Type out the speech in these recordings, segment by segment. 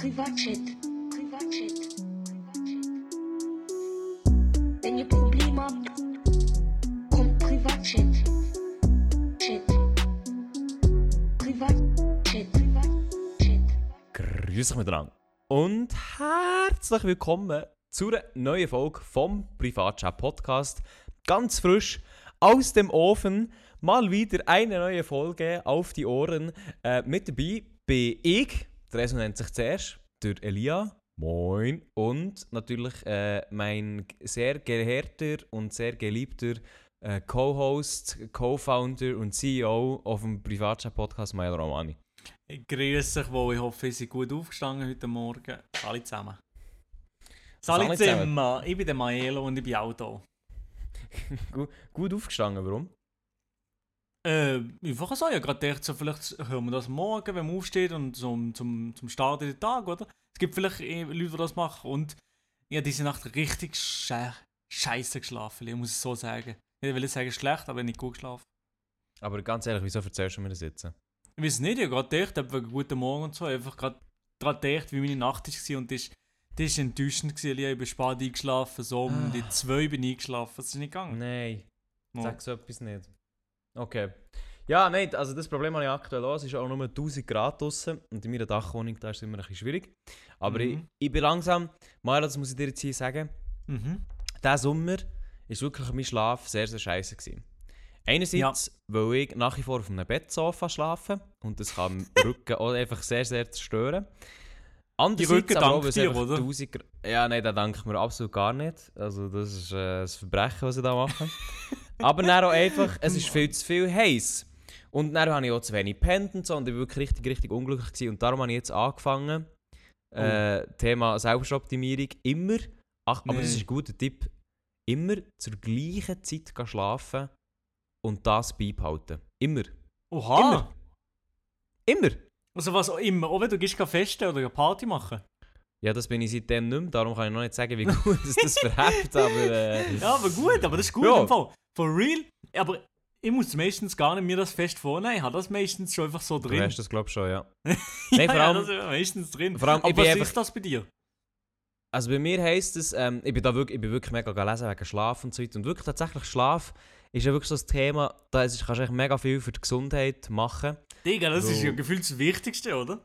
Privatchat. Privatchat. Wenn ihr Probleme habt, kommt Privatchat. Chat. Privatchat. Privatchat. Grüß euch miteinander. Und herzlich willkommen zu einer neuen Folge vom Privatchat Podcast. Ganz frisch aus dem Ofen. Mal wieder eine neue Folge auf die Ohren. Äh, mit dabei bin ich, der Reso nennt sich zuerst, der Elia. Moin. Und natürlich äh, mein sehr geehrter und sehr geliebter äh, Co-Host, Co-Founder und CEO auf dem Privatchat Podcast, Mael Romani. Ich grüße euch wohl, ich hoffe, ihr seid gut aufgestanden heute Morgen. Alle zusammen. zusammen? zusammen. Ich bin der Maelo und ich bin auch da. gut, gut aufgestanden, warum? Äh, einfach so, ich habe gerade gedacht, so, vielleicht hören wir das morgen, wenn man aufsteht und so zum, zum Start in den Tag, oder? Es gibt vielleicht eh Leute, die das machen und ich habe diese Nacht richtig sche scheiße geschlafen, ich muss es so sagen. Ich will nicht sagen schlecht, aber nicht gut geschlafen. Aber ganz ehrlich, wieso erzählst du mir das jetzt? Ich weiß nicht, ich habe gerade gedacht, eben wegen guten Morgen und so, einfach gerade daran gedacht, wie meine Nacht war und das, das war enttäuschend. gewesen. Ich bin spät eingeschlafen, so um die zwei bin ich eingeschlafen, das ist nicht gegangen. Nein, Mal. sag so etwas nicht. Okay. Ja, nein, also das Problem habe ich aktuell auch. Es ist auch nur 1000 Grad draußen und in meiner Dachwohnung da ist es immer ein bisschen schwierig. Aber ich, Mhm. ich bin langsam, Mara, das muss ich dir jetzt hier sagen, Mhm. dieser Sommer ist wirklich mein Schlaf sehr, sehr scheiße gewesen. Einerseits, weil ich nach wie vor auf einem Bettsofa schlafe und das kann den Rücken auch einfach sehr, sehr zerstören. Andererseits Rücken aber auch, dankt dir, oder? 1000 Gra- Ja, nein, da danke ich mir absolut gar nicht. Also das ist äh, ein Verbrechen, was ich da mache. aber dann auch einfach, es ist viel zu viel heiß. Und dann habe ich auch zu wenig gepennt und so und ich war wirklich richtig, richtig unglücklich gewesen. Und darum habe ich jetzt angefangen, äh, Thema Selbstoptimierung, immer, ach, aber das Nee. ist ein guter Tipp, immer zur gleichen Zeit schlafen und das beibehalten. Immer. Oha! Immer! Also was auch immer, auch wenn du gehst festen oder eine Party machen. Ja, das bin ich seitdem nicht mehr, darum kann ich noch nicht sagen, wie gut es das verhebt, aber äh, Ja, aber gut, aber das ist gut Ja. im Fall. For real. Aber ich muss meistens gar nicht mir das fest vornehmen, ich habe das meistens schon einfach so du drin. hast das glaube ich schon, ja. ja, Nein, vor ja, allem- das ist meistens drin. vor allem, aber was einfach- ist das bei dir? Also bei mir heisst es, ähm, ich bin da wirklich, ich bin wirklich mega gelesen wegen Schlaf und so weiter. Und wirklich tatsächlich Schlaf ist ja wirklich so das Thema, da ist, kannst du echt mega viel für die Gesundheit machen. Digga, das ist So. ja gefühlt das Wichtigste, oder?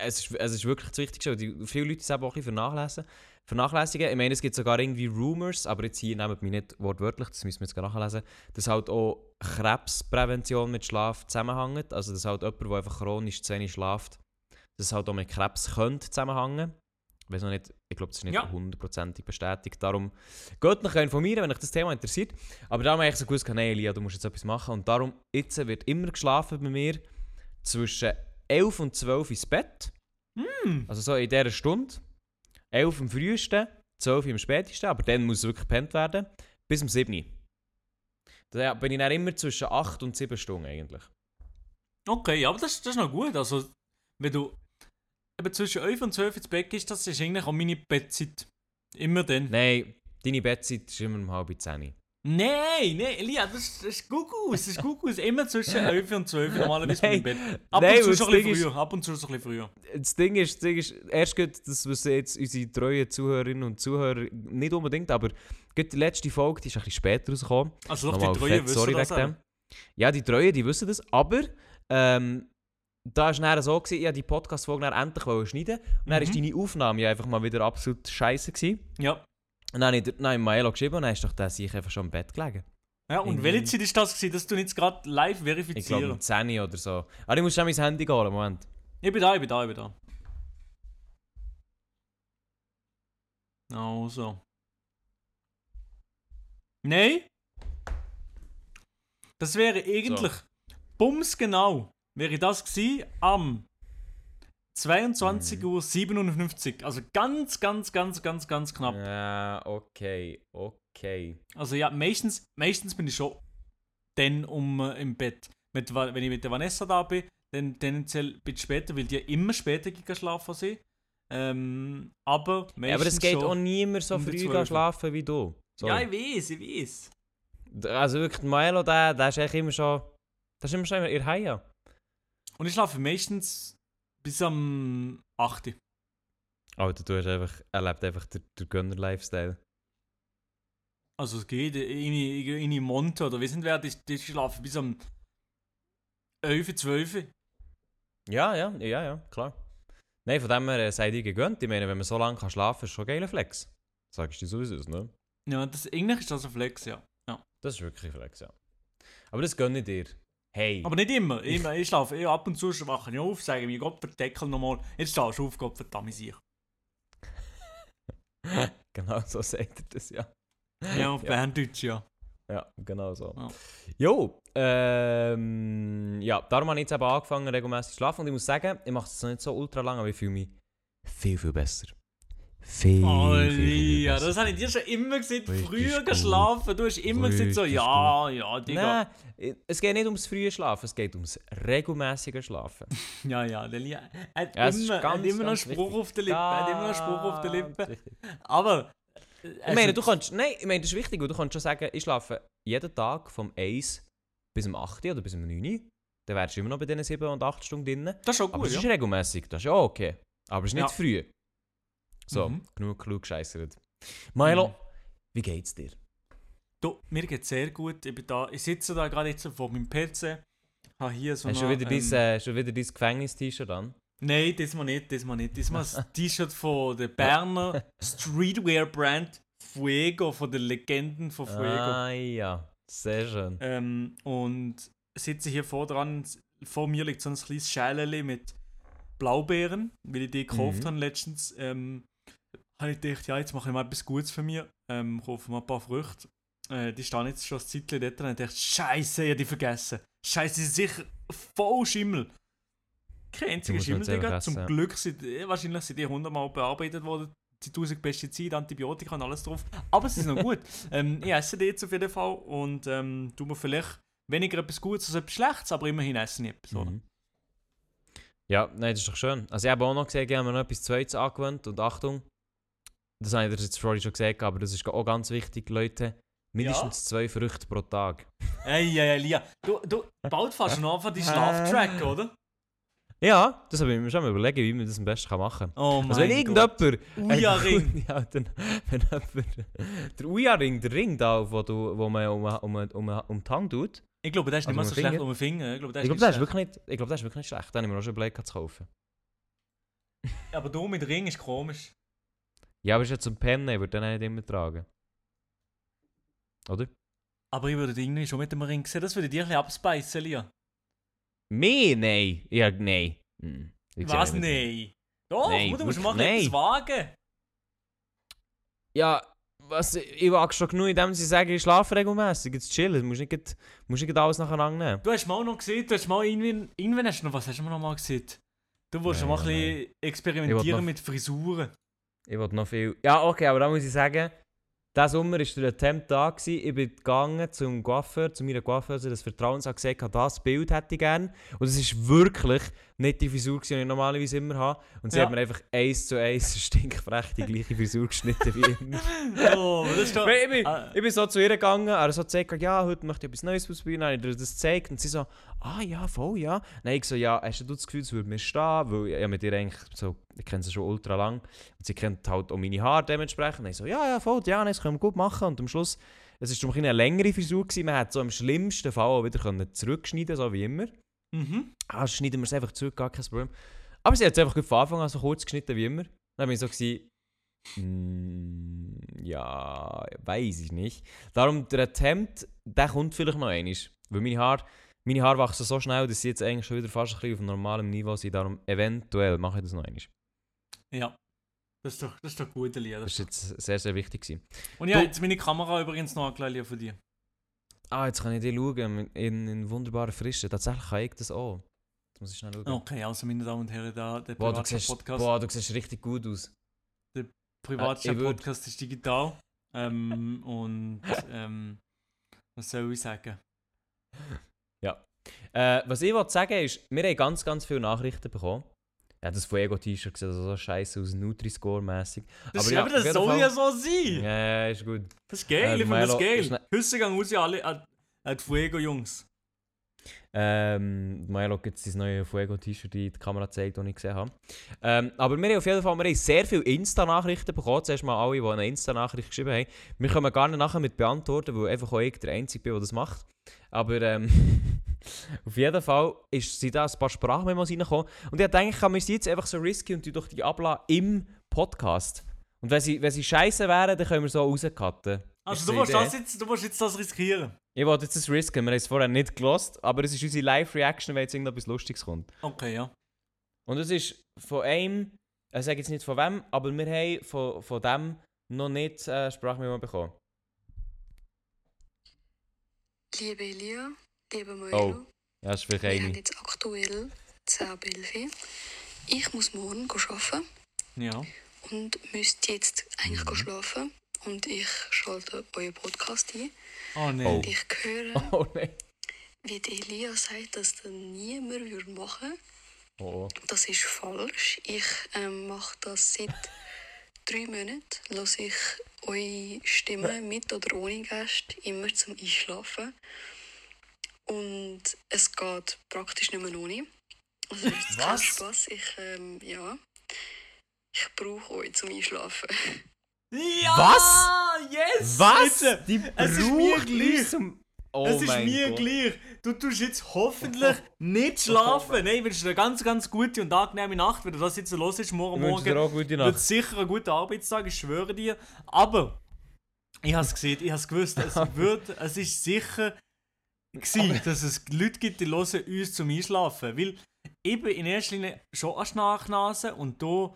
Es ist, es ist wirklich das Wichtigste. Die, viele Leute es eben auch ein bisschen vernachlässigen. vernachlässigen. Ich meine, es gibt sogar irgendwie Rumors, aber jetzt hier nehmt mich nicht wortwörtlich, das müssen wir jetzt nachlesen, dass halt auch Krebsprävention mit Schlaf zusammenhängt. Also dass halt jemand, der einfach chronisch zu wenig schlaft, dass halt auch mit Krebs könnte zusammenhängen. Ich weiß noch nicht, ich glaube, das ist nicht Ja. hundertprozentig bestätigt. Darum geht mich informieren, wenn euch das Thema interessiert. Aber darum habe ich so gewusst, hey Elia, du musst jetzt etwas machen. Und darum, jetzt wird immer geschlafen bei mir zwischen 11 und 12 ins Bett. Hm. Also so in dieser Stunde. 11 am frühesten, 12 am spätesten, aber dann muss es wirklich gepennt werden. Bis um 7 Da bin ich dann immer zwischen 8 und 7 Stunden eigentlich. Okay, aber das, das ist noch gut. Also, wenn du eben zwischen 11 und 12 ins Bett gehst, das ist eigentlich auch meine Bettzeit. Immer dann. Nein, deine Bettzeit ist immer um halb 10. Nein, nein, Elia, das, das ist gut aus, das ist gut aus. Immer zwischen 11 und 12 normalerweise ich im Bett. Ab Nein, und zu schon ein bisschen ist- früher. Ab und zu schon ein bisschen früher. Das Ding ist, das Ding ist erst gut, das wissen jetzt unsere treuen Zuhörerinnen und Zuhörer nicht unbedingt, aber die letzte Folge, die ist ein bisschen später rausgekommen. Also doch die Treue fett wissen sorry das wegen dem. Ja, die Treuen, die wissen das, aber ähm, da war es dann so, gewesen, ich wollte die Podcast-Folge endlich schneiden und dann war Mhm. deine Aufnahme ja einfach mal wieder absolut scheiße. Gewesen. Ja. Und dann habe ich dann Maelo geschrieben und dann ist doch der sich einfach schon im Bett gelegen. ja. Und welche Zeit ist das gewesen, dass du jetzt gerade live Ich glaube um 10 Uhr oder so. Aber ich muss schon mein Handy holen, Moment. Ich bin da, ich bin da, ich bin da. Also. Nein. Das wäre eigentlich bums genau. Wäre das gewesen am 22.57 Uhr. Also ganz, ganz, ganz, ganz, ganz knapp. Ja, okay, okay. Also ja, meistens, meistens bin ich schon dann um äh, im Bett. Mit, wenn ich mit der Vanessa da bin, dann tendenziell ein bisschen später, weil die immer später gehen schlafen sind. Ähm, aber meistens Ja, aber es geht auch niemand so um früh 12 gehen Uhr. schlafen wie du. Sorry. Ja, ich weiß, ich weiß. Also wirklich, Maelo, der, der ist eigentlich immer schon... Der ist immer schon in Haia. Und ich schlafe meistens bis am 8. Uhr. Alter, du hast einfach, er lebt einfach den, den Gönner-Lifestyle. Also es geht in, in, in Monte oder wie sind wir, die, die schlafen bis am 11, 12. Ja, ja, ja, ja, klar. Nein, von dem her äh, seid ihr gegönnt. Ich meine, wenn man so lange kann schlafen kann, ist schon ein geiler Flex. Sagst du sowieso, ne? Ja, das, eigentlich ist das ein Flex, ja. Das ist wirklich ein Flex, ja. Aber das gönne ich dir. Hey. Aber nicht immer. Ich, ich schlafe ich ab und zu wache ich auf, sage mir, Gott verdeckel nochmal. Jetzt stehst du auf, Gott verdammt sich. genau so sagt er das, ja. Ja, auf Ja. Berndeutsch, ja. Ja, genau so. Ja. Jo, ähm, ja, darum habe ich jetzt eben angefangen, regelmäßig zu schlafen. Und ich muss sagen, ich mache es nicht so ultra lang, aber ich fühle mich viel, viel besser. Viel, Oh, Lia, das habe ich dir schon immer gesagt. Richtig Früher geschlafen. Du hast immer gesagt so, ja, ja, Digga. Nein, es geht nicht ums frühe Schlafen, es geht ums regelmäßige Schlafen. Ja, ja, der Lia hat Ja, ist immer, er hat ganz, immer noch einen ganz Spruch auf der Lippe. Er hat immer noch Spruch auf der Ganz Lippe. Aber. Ich meine, du kannst, nein, ich meine, das ist wichtig, weil du kannst schon sagen, ich schlafe jeden Tag vom 1 bis um 8 oder bis um 9 Dann wärst du immer noch bei diesen 7 und 8 Stunden drin. Das ist schon Aber gut, es ist ja. regelmäßig, das ist ja okay. Aber es ist nicht Ja. früh. So, Mhm. genug klug gescheissert. Milo, Mhm. wie geht's dir? Du, mir geht sehr gut. Ich, bin da, ich sitze da gerade jetzt vor meinem PC. Habe hier so Hast du wieder ähm, äh, schon wieder dein Gefängnis-T-Shirt an? Nein, diesmal nicht, diesmal nicht. Diesmal das T-Shirt von der Berner Streetwear-Brand Fuego, von den Legenden von Fuego. Ah ja, sehr schön. Ähm, und sitze hier vor dran. Vor mir liegt so ein kleines Schälchen mit Blaubeeren, weil ich die gekauft Mhm. habe letztens. Ähm, habe ich gedacht, ja, jetzt mache ich mal etwas Gutes für mich. Ähm, kaufe mal ein paar Früchte. Äh, die stehen jetzt schon ein Zeitchen dort. Und ich dachte, Scheiße, ich hab die vergessen. Scheiße, die sind sicher voll Schimmel. Kein einziger Schimmel, Digga. essen, Zum ja. Glück sind äh, wahrscheinlich sind die hundertmal bearbeitet worden. Die 1000 Pestizide, Antibiotika und alles drauf. Aber sie sind noch gut. ähm, ich esse die jetzt auf jeden Fall und ähm, tu mir vielleicht weniger etwas Gutes als etwas Schlechtes, aber immerhin esse ich etwas? Mhm. Ja, nein, das ist doch schön. Also ich habe auch noch gesehen, ich habe mir noch etwas Zweites angewöhnt und Achtung, das habe ich jetzt vorhin schon gesagt, aber das ist auch ganz wichtig, Leute. Mindestens zwei Früchte pro Tag. Ey, ja, ja, Lia. Du, du, bald fährst du noch einfach die Schlaftrack, oder? Ja, das habe ich mir schon mal überlegt, wie man das am besten machen kann. Oh mein Also wenn irgendjemand... Uja-Ring. Ja, dann, wenn jemand... Der Uja-Ring, der Ring da, wo, du, wo man um, um, um, um die Hand tut, Ich glaube, das ist nicht Also mal so dem schlecht um den Finger. Ich glaube, ich ist, glaube, das ist wirklich nicht, ich glaube, das ist wirklich nicht schlecht. Da habe ich mir auch schon überlegt, zu kaufen. Aber du mit Ring ist komisch. Ja, aber ist ja zum Pennen, ich würde den nicht immer tragen. Oder? Aber ich würde dich irgendwie schon mit dem Ring sehen. Das würde dir ein bisschen abspeisen, Lia. Mehr? Nein. Ja, nein. Hm. Ich Was? nicht mit- Nein. Doch, Nein, du musst mal nein. etwas wagen. Ja, was, ich wage schon genug, indem sie sagen, ich schlafe regelmäßig, jetzt chillen, du musst nicht, musst nicht alles nacheinander nehmen. Du hast mal noch gesehen, du hast mal irgendwann, irgendwann hast du noch, was hast du noch mal gesehen? Du wolltest Nein, mal ein nein. bisschen experimentieren mit Frisuren. Ich wollte noch viel... Ja, okay, aber da muss ich sagen, diesen Sommer war der Attempt da, gewesen. ich bin gegangen zum Coiffeur, zu meiner Coiffeuse des Vertrauens, habe gesagt, das Bild hätte ich gerne. Und es ist wirklich nicht die Frisur, die ich normalerweise immer habe. Und sie Ja. hat mir einfach eins zu eins stinkfrech die gleiche Frisur geschnitten wie immer. Oh, das ist doch... Ich, bin, Ah. ich bin so zu ihr gegangen, er hat so gezeigt, ja, heute möchte ich etwas Neues ausprobieren, dann habe ich ihr das gezeigt und sie so, ah ja, voll, ja. Dann ich so, ja, hast du das Gefühl, es würde mir stehen? Weil ich, ich mit ihr eigentlich so, ich kenne sie schon ultra lang und sie kennt halt auch meine Haare dementsprechend. Dann ich so, ja, ja, voll, ja, das können wir gut machen und am Schluss, es war eine längere Frisur, gewesen. man hätte so im schlimmsten Fall auch wieder können zurückschneiden so wie immer. Mhm. Ah, schneiden wir es einfach zurück, gar kein Problem. Aber sie hat es einfach von Anfang an so kurz geschnitten wie immer. Dann bin ich so gewesen, mm, ja, weiß ich nicht. Darum, der Attempt, der kommt vielleicht noch einmal. Weil meine Haare, meine Haare wachsen so schnell, dass sie jetzt eigentlich schon wieder fast ein bisschen auf normalem Niveau sind. Darum, eventuell mache ich das noch einmal. Ja. Das ist doch, das ist doch gut, Lia. Das war jetzt sehr, sehr wichtig. Gewesen. Und habe Du- jetzt meine Kamera übrigens noch angelegt, von dir. Ah, jetzt kann ich dir schauen, in, in wunderbarer Frische. Tatsächlich kann ich das auch. Jetzt muss ich schnell schauen. Okay, also meine Damen und Herren, da, der Boah, du siehst, Privatchat-Podcast boah, du siehst richtig gut aus. ich würd- Privatchat-Podcast ist digital. Ähm, und ähm, was soll ich sagen? Äh, was ich wollte sagen ist, wir haben ganz, ganz viele Nachrichten bekommen. Ja, das Fuego-T-Shirt sieht also so scheiße aus, Nutri-Score-mäßig. Das, Aber ja, aber das soll ja so sein. Ja, ist gut. Das ist geil, Äh, ich finde das geil. Hüsse gehen raus alle an, an die Fuego-Jungs. Ähm, Milo hat jetzt sein neues Fuego-T-Shirt in die Kamera gezeigt, das ich gesehen habe. Ähm, aber wir haben auf jeden Fall wir haben sehr viele Insta-Nachrichten bekommen. Zuerst mal alle, die eine Insta-Nachricht geschrieben haben. Wir können gar nicht nachher mit beantworten, weil einfach auch ich der Einzige bin, der das macht. Aber ähm, auf jeden Fall ist, sind da ein paar Sprachmemos reingekommen. Und ich dachte, ich kann mir jetzt einfach so risky und die durch die abladen im Podcast. Und wenn sie, wenn sie scheiße wären, dann können wir so rauscutten. Also du musst, das jetzt, du musst jetzt das riskieren. Ich wollte jetzt das risken, wir haben es vorher nicht gelost, aber es ist unsere Live-Reaction, wenn jetzt irgendetwas Lustiges kommt. Okay, ja. Und es ist von einem, ich sage jetzt nicht von wem, aber wir haben von, von dem noch nicht äh, Sprachmemo bekommen. Liebe Elia, liebe Milo, Oh, Ja, ist vielleicht wir haben eine. jetzt aktuell 10 ab 11. Ich muss morgen arbeiten Ja. und müsste jetzt eigentlich Mhm. schlafen. Und ich schalte euren Podcast ein. Oh nein. Oh. Und ich höre, Oh nein. wie die Elia sagt, dass das niemand würde machen Oh. Das ist falsch. Ich ähm, mache das seit drei Monaten. Lass ich eure Stimme mit oder ohne Gast immer zum Einschlafen. Und es geht praktisch nicht mehr ohne. Also es ist kein Was? Spaß. Ich, ähm, ja. Ich brauche euch zum Einschlafen. Ja! Was? Yes! Was? Jetzt, Die es ist mir gleich. zum- Oh es ist mir Gott. gleich. Du tust jetzt hoffentlich nicht schlafen. Nein, ich wünsche dir eine ganz, ganz gute und angenehme Nacht. Wenn du das jetzt los ist, morgen Ich wünsche dir Morgen auch gute wird sicher ein guter Arbeitstag, ich schwöre dir. Aber ich habe es gesehen, ich habe es gewusst, es wird, es ist sicher gewesen, dass es Leute gibt, die hören uns zum Einschlafen. Weil eben in erster Linie schon eine Schnarchnase und da,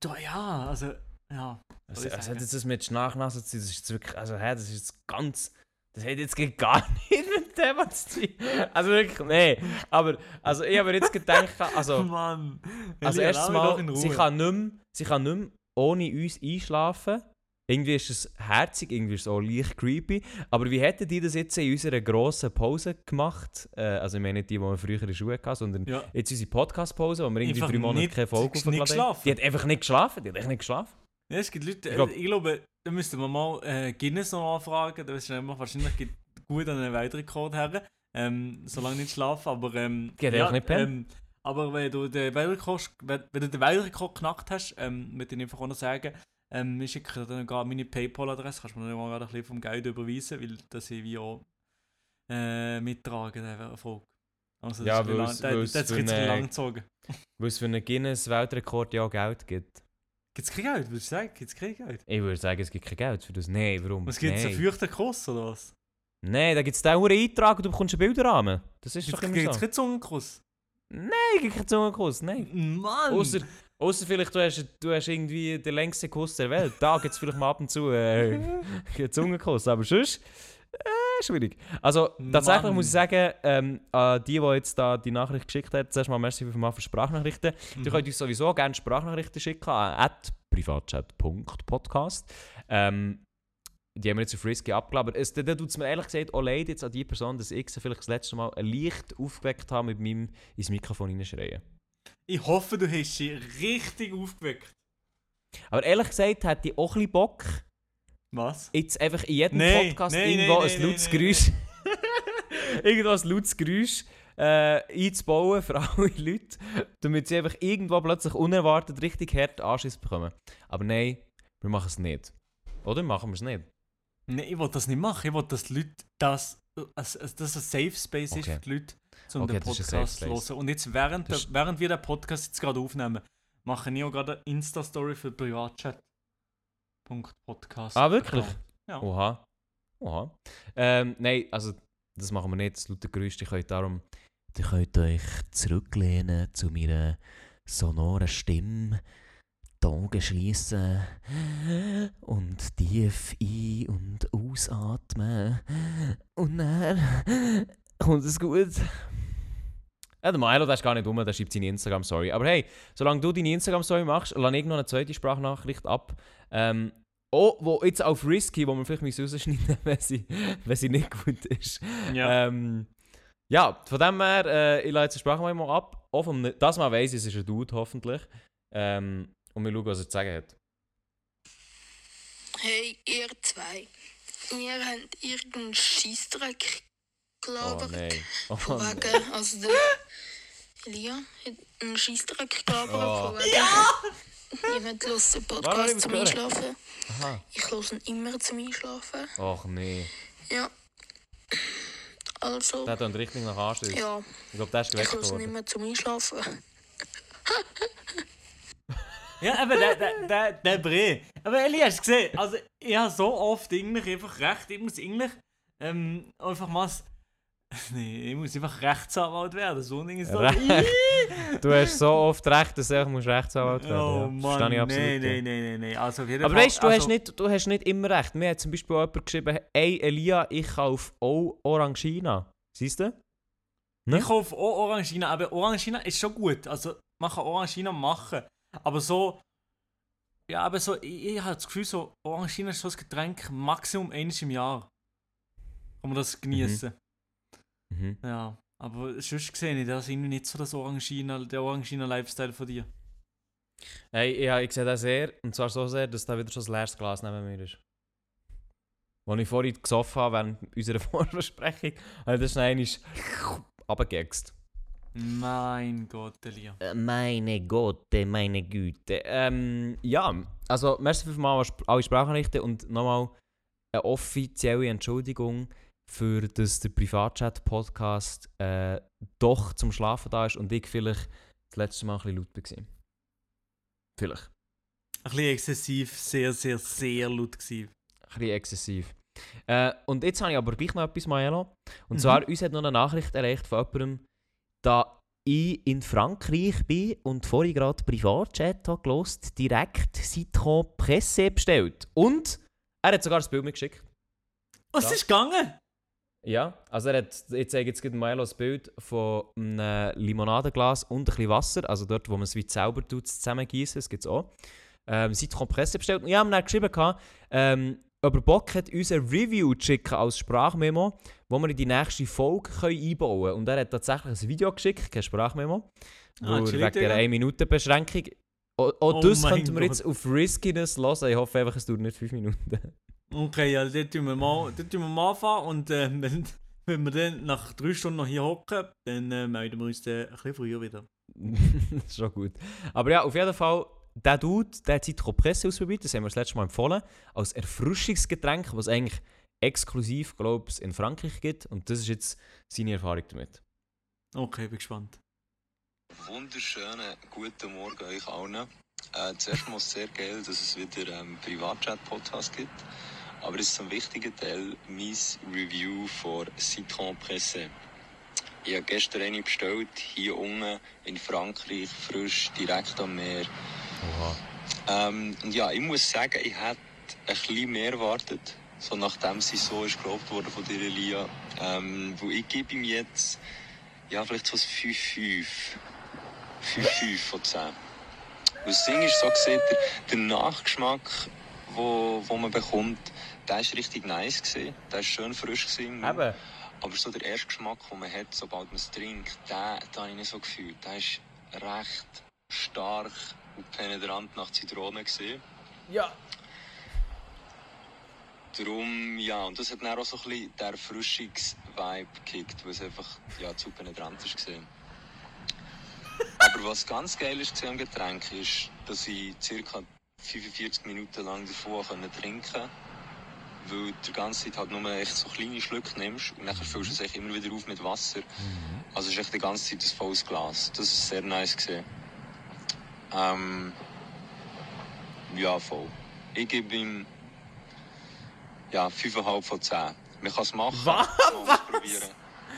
da ja, also, ja. Ich was hat jetzt das mit Schnarchnase zu tun? Das ist jetzt wirklich, also, hä, das ist jetzt ganz, das hat jetzt gar nicht mit dem was zu tun. Also wirklich, nee. Aber, also ich habe jetzt gedacht, also, Mann. also erstes Mal, sie kann, nicht mehr, sie kann nicht mehr ohne uns einschlafen. Irgendwie ist es herzig, irgendwie ist es auch leicht creepy. Aber wie hätten die das jetzt in unserer grossen Pause gemacht? Äh, also ich meine nicht die, die wir früher in der Schule hatten, sondern Ja. jetzt unsere Podcast-Pause, wo wir irgendwie Einfach drei Monate nicht- keine Folge hochgeladen haben. Die hat einfach nicht geschlafen, die hat echt nicht geschlafen. Ja, es gibt Leute, Ich glaub- ich glaube, da müssten wir mal äh, Guinness noch anfragen. Da ist wahrscheinlich gut an einen Weltrekord her. Ähm, solange nicht schlafen, aber. Ähm, Die hat einfach nicht pennen. ähm, Aber wenn du den Weltrekord, wenn, wenn du den Weltrekord knackt hast, ähm, möchte ich einfach auch noch sagen, ähm, ich schicke dann gerade meine Paypal-Adresse, kannst du mir dann mal gerade ein bisschen vom Geld überweisen, weil das ich wie auch äh, mittragen, Erfolg. Also, das Ja, weil lang- es- es jetzt ein bisschen eine- lang gezogen. Weil es für einen Guinness-Weltrekord ja Geld gibt. Gibt es kein Geld, würdest du sagen? Gibt es kein Geld? Ich würde sagen, es gibt kein Geld für das. Nein, warum? Was gibt es? Einen feuchten Kuss oder was? Nein, da gibt es den Eintrag und du bekommst einen Bilderrahmen. Das ist doch Gibt immer es so. keinen Zungenkuss? Nein, gibt keinen Zungenkuss, nein. Mann! Außer, außer vielleicht, du hast, du hast irgendwie den längsten Kuss der Welt. Da gibt es vielleicht mal ab und zu äh, einen Zungenkuss, aber sonst äh, schwierig. Also tatsächlich Mann. muss ich sagen, ähm, an die, die jetzt da die Nachricht geschickt hat, zuerst mal merci für, für Sprachnachrichten. Mhm. Ihr könnt uns sowieso gerne Sprachnachrichten schicken an privatchat.podcast. Ähm, die haben wir jetzt auf Risky abgeladen. Es, da tut es mir ehrlich gesagt auch leid jetzt an die Person, dass ich sie vielleicht das letzte Mal ein Licht aufgeweckt habe mit meinem ins Mikrofon hineinschreien. Ich hoffe, du hast sie richtig aufgeweckt. Aber ehrlich gesagt hätte ich auch ein Bock, Was? jetzt einfach in jedem Nein, Podcast nein, irgendwo nein, ein lautes Geräusch... irgendwo ein lautes Geräusch äh, einzubauen für alle Leute, damit sie einfach irgendwo plötzlich unerwartet richtig hart Anschiss bekommen. Aber nein, wir machen es nicht. Oder machen wir es nicht? Nein, ich will das nicht machen. Ich will, dass die Leute das, dass dass das ein Safe Space ist Okay. für die Leute, um Okay, den Podcast zu hören. Und jetzt, während, der, während wir den Podcast jetzt gerade aufnehmen, mache ich auch gerade eine Insta-Story für Privatchat. Punkt Podcast. Ah, wirklich? Ja. Oha. Oha. Ähm, nein, also das machen wir nicht, das laute Geräusch. Ihr könnt darum... Ihr könnt euch zurücklehnen zu meiner sonoren Stimme, die Augen schließen und tief ein- und ausatmen. Und dann kommt es gut. Ja, der Milo, der ist gar nicht rum, der schreibt seine Instagram-Story. Aber hey, solange du deine Instagram-Story machst, lasse ich noch eine zweite Sprachnachricht ab. Ähm, oh, wo jetzt auf Risky, wo man vielleicht rausschneiden wenn sie, wenn sie nicht gut ist. Ja. Ähm, ja, von dem her, äh, ich lasse jetzt die Sprachmemo ab. Auch vom, das mal weiss ich, es ist ein Dude hoffentlich. Ähm, und wir schauen, was er zu sagen hat. Hey, ihr zwei. Ihr habt irgendeinen Scheissdreck gelabert. nein. Oh Von wegen, also der Elia hat einen Scheissdreck gelabert. Oh. Von wegen, ja! Jemand hört den Warum Podcast zum ich Einschlafen. Aha. Ich höre ihn immer zum Einschlafen. Och nee. Ja. Also, Der hat richtig nach Anschluss. ja, Ich glaube, der ist ich geweckt höre ihn worden. immer zum Einschlafen. Ja, aber der, der, der, der Bre. Aber Eli, hast du gesehen? Also, ich habe so oft eigentlich einfach recht. Ich muss eigentlich ähm, einfach mal. Nee, ich muss einfach Rechtsanwalt werden. So ein Ding ist. Re- Du hast so oft recht, dass du einfach musst Rechtsanwalt werden Oh ja. Mann, ich absolut. nein, nein, nein, nein, nein. Also Aber Fall, weißt du, also, hast nicht, du hast nicht immer recht. Mir hat zum Beispiel jemand geschrieben, ey Elia, ich kaufe auch Orangina. Siehst du? Ne? Ich kaufe auch Orangina, aber Orangina ist schon gut. Also, man kann Orangina machen. Aber so. Ja, aber so, ich, ich habe das Gefühl, so Orangina ist so ein Getränk Maximum eines im Jahr. Kann man das genießen. Mhm. Ja. Aber sonst sehe ich das irgendwie nicht so das Orangina, der Orangina-Lifestyle von dir. Hey, ja, ich sehe das sehr, und zwar so sehr, dass da wieder schon ein leeres Glas neben mir ist. Als ich vorhin gesoffen habe, während unserer Vorbesprechung, habe ich das schnell runtergegext. Mein Gott, Elia. Äh, Meine Gotte, meine Güte. Ähm, ja, also merci fünfmal an Sp- alle Sprachnachrichten und nochmal eine offizielle Entschuldigung für dass der Privatchat-Podcast äh, doch zum Schlafen da ist und ich vielleicht das letzte Mal ein bisschen laut war. Vielleicht. Ein bisschen exzessiv, sehr, sehr, sehr laut gewesen. Ein bisschen exzessiv. Äh, und jetzt habe ich aber gleich noch etwas, Maelo. Und Mhm. zwar, uns hat noch eine Nachricht erreicht von jemandem, da ich in Frankreich bin und vorhin gerade Privatchat habe gelost, direkt Citron Presse bestellt. Und er hat sogar das Bild mitgeschickt. Was Ja. ist gegangen? Ja, also er hat, ich zeige jetzt gerade Maelo das Bild von einem Limonadenglas und ein bisschen Wasser, also dort, wo man es wie selber tut, zusammengießen, das gibt es auch. Ähm, Citron Presse bestellt. Und ich habe dann geschrieben, ähm, ob er Bock hat, uns ein Review zu schicken als Sprachmemo, wo wir in die nächste Folge können einbauen können. Und er hat tatsächlich ein Video geschickt, kein Sprachmemo, Ah, wegen der Digga. 1-Minuten-Beschränkung. Auch, auch Oh das könnten wir jetzt auf Riskiness hören. Ich hoffe einfach, es dauert nicht 5 Minuten. Okay, ja, dort tun wir mal, dort tun wir mal anfangen und äh, wenn, wenn wir dann nach drei Stunden noch hier hocken, dann äh, melden wir uns dann ein bisschen früher wieder. das ist schon gut. Aber ja, auf jeden Fall, der Dude, der hat Presse ausprobiert, das haben wir das letzte Mal empfohlen, als Erfrischungsgetränk, was eigentlich exklusiv, glaube ich, in Frankreich gibt. Und das ist jetzt seine Erfahrung damit. Okay, bin gespannt. Wunderschönen guten Morgen euch allen. Äh, zuerst mal sehr geil, dass es wieder einen Privatchat-Podcast gibt. Aber jetzt zum wichtigen Teil, mein Review von Citron Pressé. Ich habe gestern eine bestellt, hier unten in Frankreich, frisch, direkt am Meer. Oha. Ähm, und ja, ich muss sagen, ich hätte ein bisschen mehr erwartet. So nachdem sie so ist gelobt worden von dir, Elia. Ähm, wo ich gebe ihm jetzt, ja, vielleicht so ein 5-5. 5-5 von 10. Weil Das Ding ist so gesehen, der, der Nachgeschmack, wo, wo man bekommt, der ist richtig nice gewesen. Der ist schön frisch gewesen. Eben. Aber so der erste Geschmack, den man hat, sobald man es trinkt, den, den habe ich nicht so gefühlt. Der ist recht stark und penetrant nach Zitrone gesehen. Ja. Darum, ja, und das hat dann auch so ein bisschen der Erfrischungs-Vibe gekickt, weil es einfach ja, zu penetrant ist gesehen. Aber was ganz geil ist am Getränk, ist, dass ich ca. 45 Minuten lang davon konnte trinken. Weil du die ganze Zeit halt nur echt so kleine Schlücke nimmst und dann füllst du es echt immer wieder auf mit Wasser. Also es ist echt die ganze Zeit ein volles Glas. Das ist sehr nice gesehen. Ähm, ja, voll. Ich gebe ihm ja, 5,5 von 10. Man kann es machen. Was? man kann es probieren.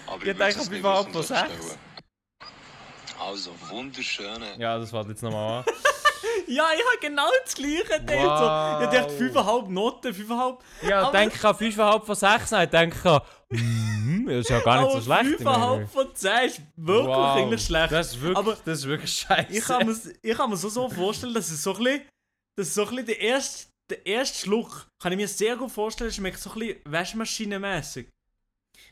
Aber Ich denke, es nicht 5,5 von wissen, 6. stellen. Also, wunderschöne. Ja, das fällt jetzt nochmal an. Ja, ich habe genau das gleiche gedacht. Wow. So, ich dachte 5,5 Noten, 5,5. Ja, Aber- denke ich an 5,5 von 6. Nein, denke ich an, mm, das ist ja gar nicht so Aber schlecht. 5,5 von 10 ist wirklich Wow. eigentlich schlecht. Das ist wirklich, Aber das ist wirklich scheiße. ich kann, mir, ich kann mir so, so vorstellen, dass es so ein bisschen, dass so ein bisschen der erste, der erste Schluck, kann ich mir sehr gut vorstellen, schmeckt so ein bisschen waschmaschinenmäßig.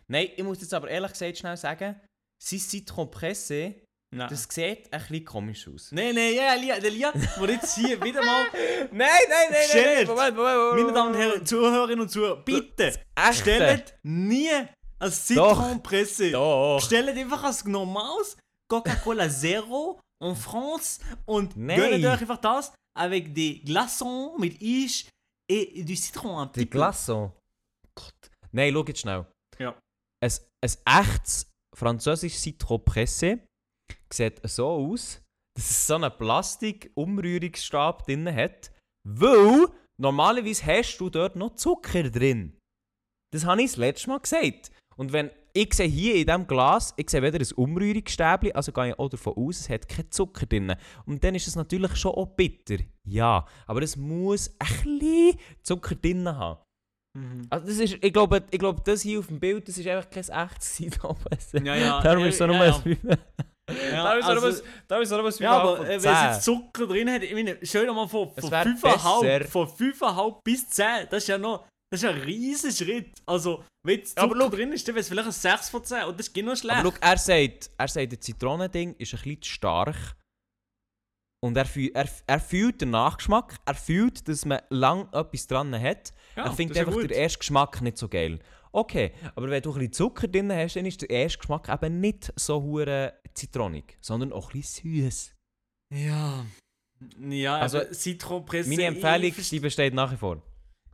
Nein, ich muss jetzt aber ehrlich gesagt schnell sagen, sein Citron Pressé, Nein. das sieht ein bisschen komisch aus. Nein, nein, ja, Lia, der Lia, der jetzt hier wieder mal, Nein, nein, nein, Stellt. Moment, Moment, Moment. meine Damen und Herren, Zuhörerinnen und Zuhörer, bitte, stellt nie Als. Doch. Bestellt einfach als normales Coca-Cola Zero en France und Nein. gönnt euch einfach das avec des glaçons mit Eis et du Citron un petit Die peu. Glaçon. Gott. Nein, schau jetzt schnell. Ja. Ein, ein echtes französisches Citron Pressé sieht so aus, dass es so einen Plastik-Umrührungsstab drin hat, weil normalerweise hast du dort noch Zucker drin. Das habe ich das letzte Mal gesagt. Und wenn ich sehe hier in diesem Glas, ich sehe weder ein Umrührungsstäbchen, also gehe ich auch davon aus, es hat keinen Zucker drin. Und dann ist es natürlich schon auch bitter. Ja, aber es muss ein bisschen Zucker drin haben. Mhm. Also das ist, ich glaube, ich glaube, das hier auf dem Bild, das ist einfach kein echtes Sidon. Ja, ja. Darum ja, ist es nur ja, ja. 5. Ja, Darum ist also- ist es nur ein Ja, aber 5,5 äh, wenn es 10. jetzt Zucker drin hat, ich meine, stell dir mal vor, Es von wär 5,5 besser. von 5,5 bis 10, das ist ja noch, das ist ja ein riesiger Schritt. Also, wenn jetzt Ja, aber Zucker drin ist, dann wäre es vielleicht ein 6 von 10 und das ist genau schlecht. Aber schau, er sagt, er sagt, das Zitronending ist ein bisschen zu stark. Und er, fühl, er, er fühlt den Nachgeschmack, er fühlt, dass man lang etwas dran hat. Ja, er findet einfach den ersten Geschmack nicht so geil. Okay, aber wenn du ein bisschen Zucker drin hast, dann ist der erste Geschmack eben nicht so hure zitronig, sondern auch ein bisschen süß. Ja. Ja, Also, also Citronpresse. Meine Empfehlung, Ich, die besteht nach wie vor.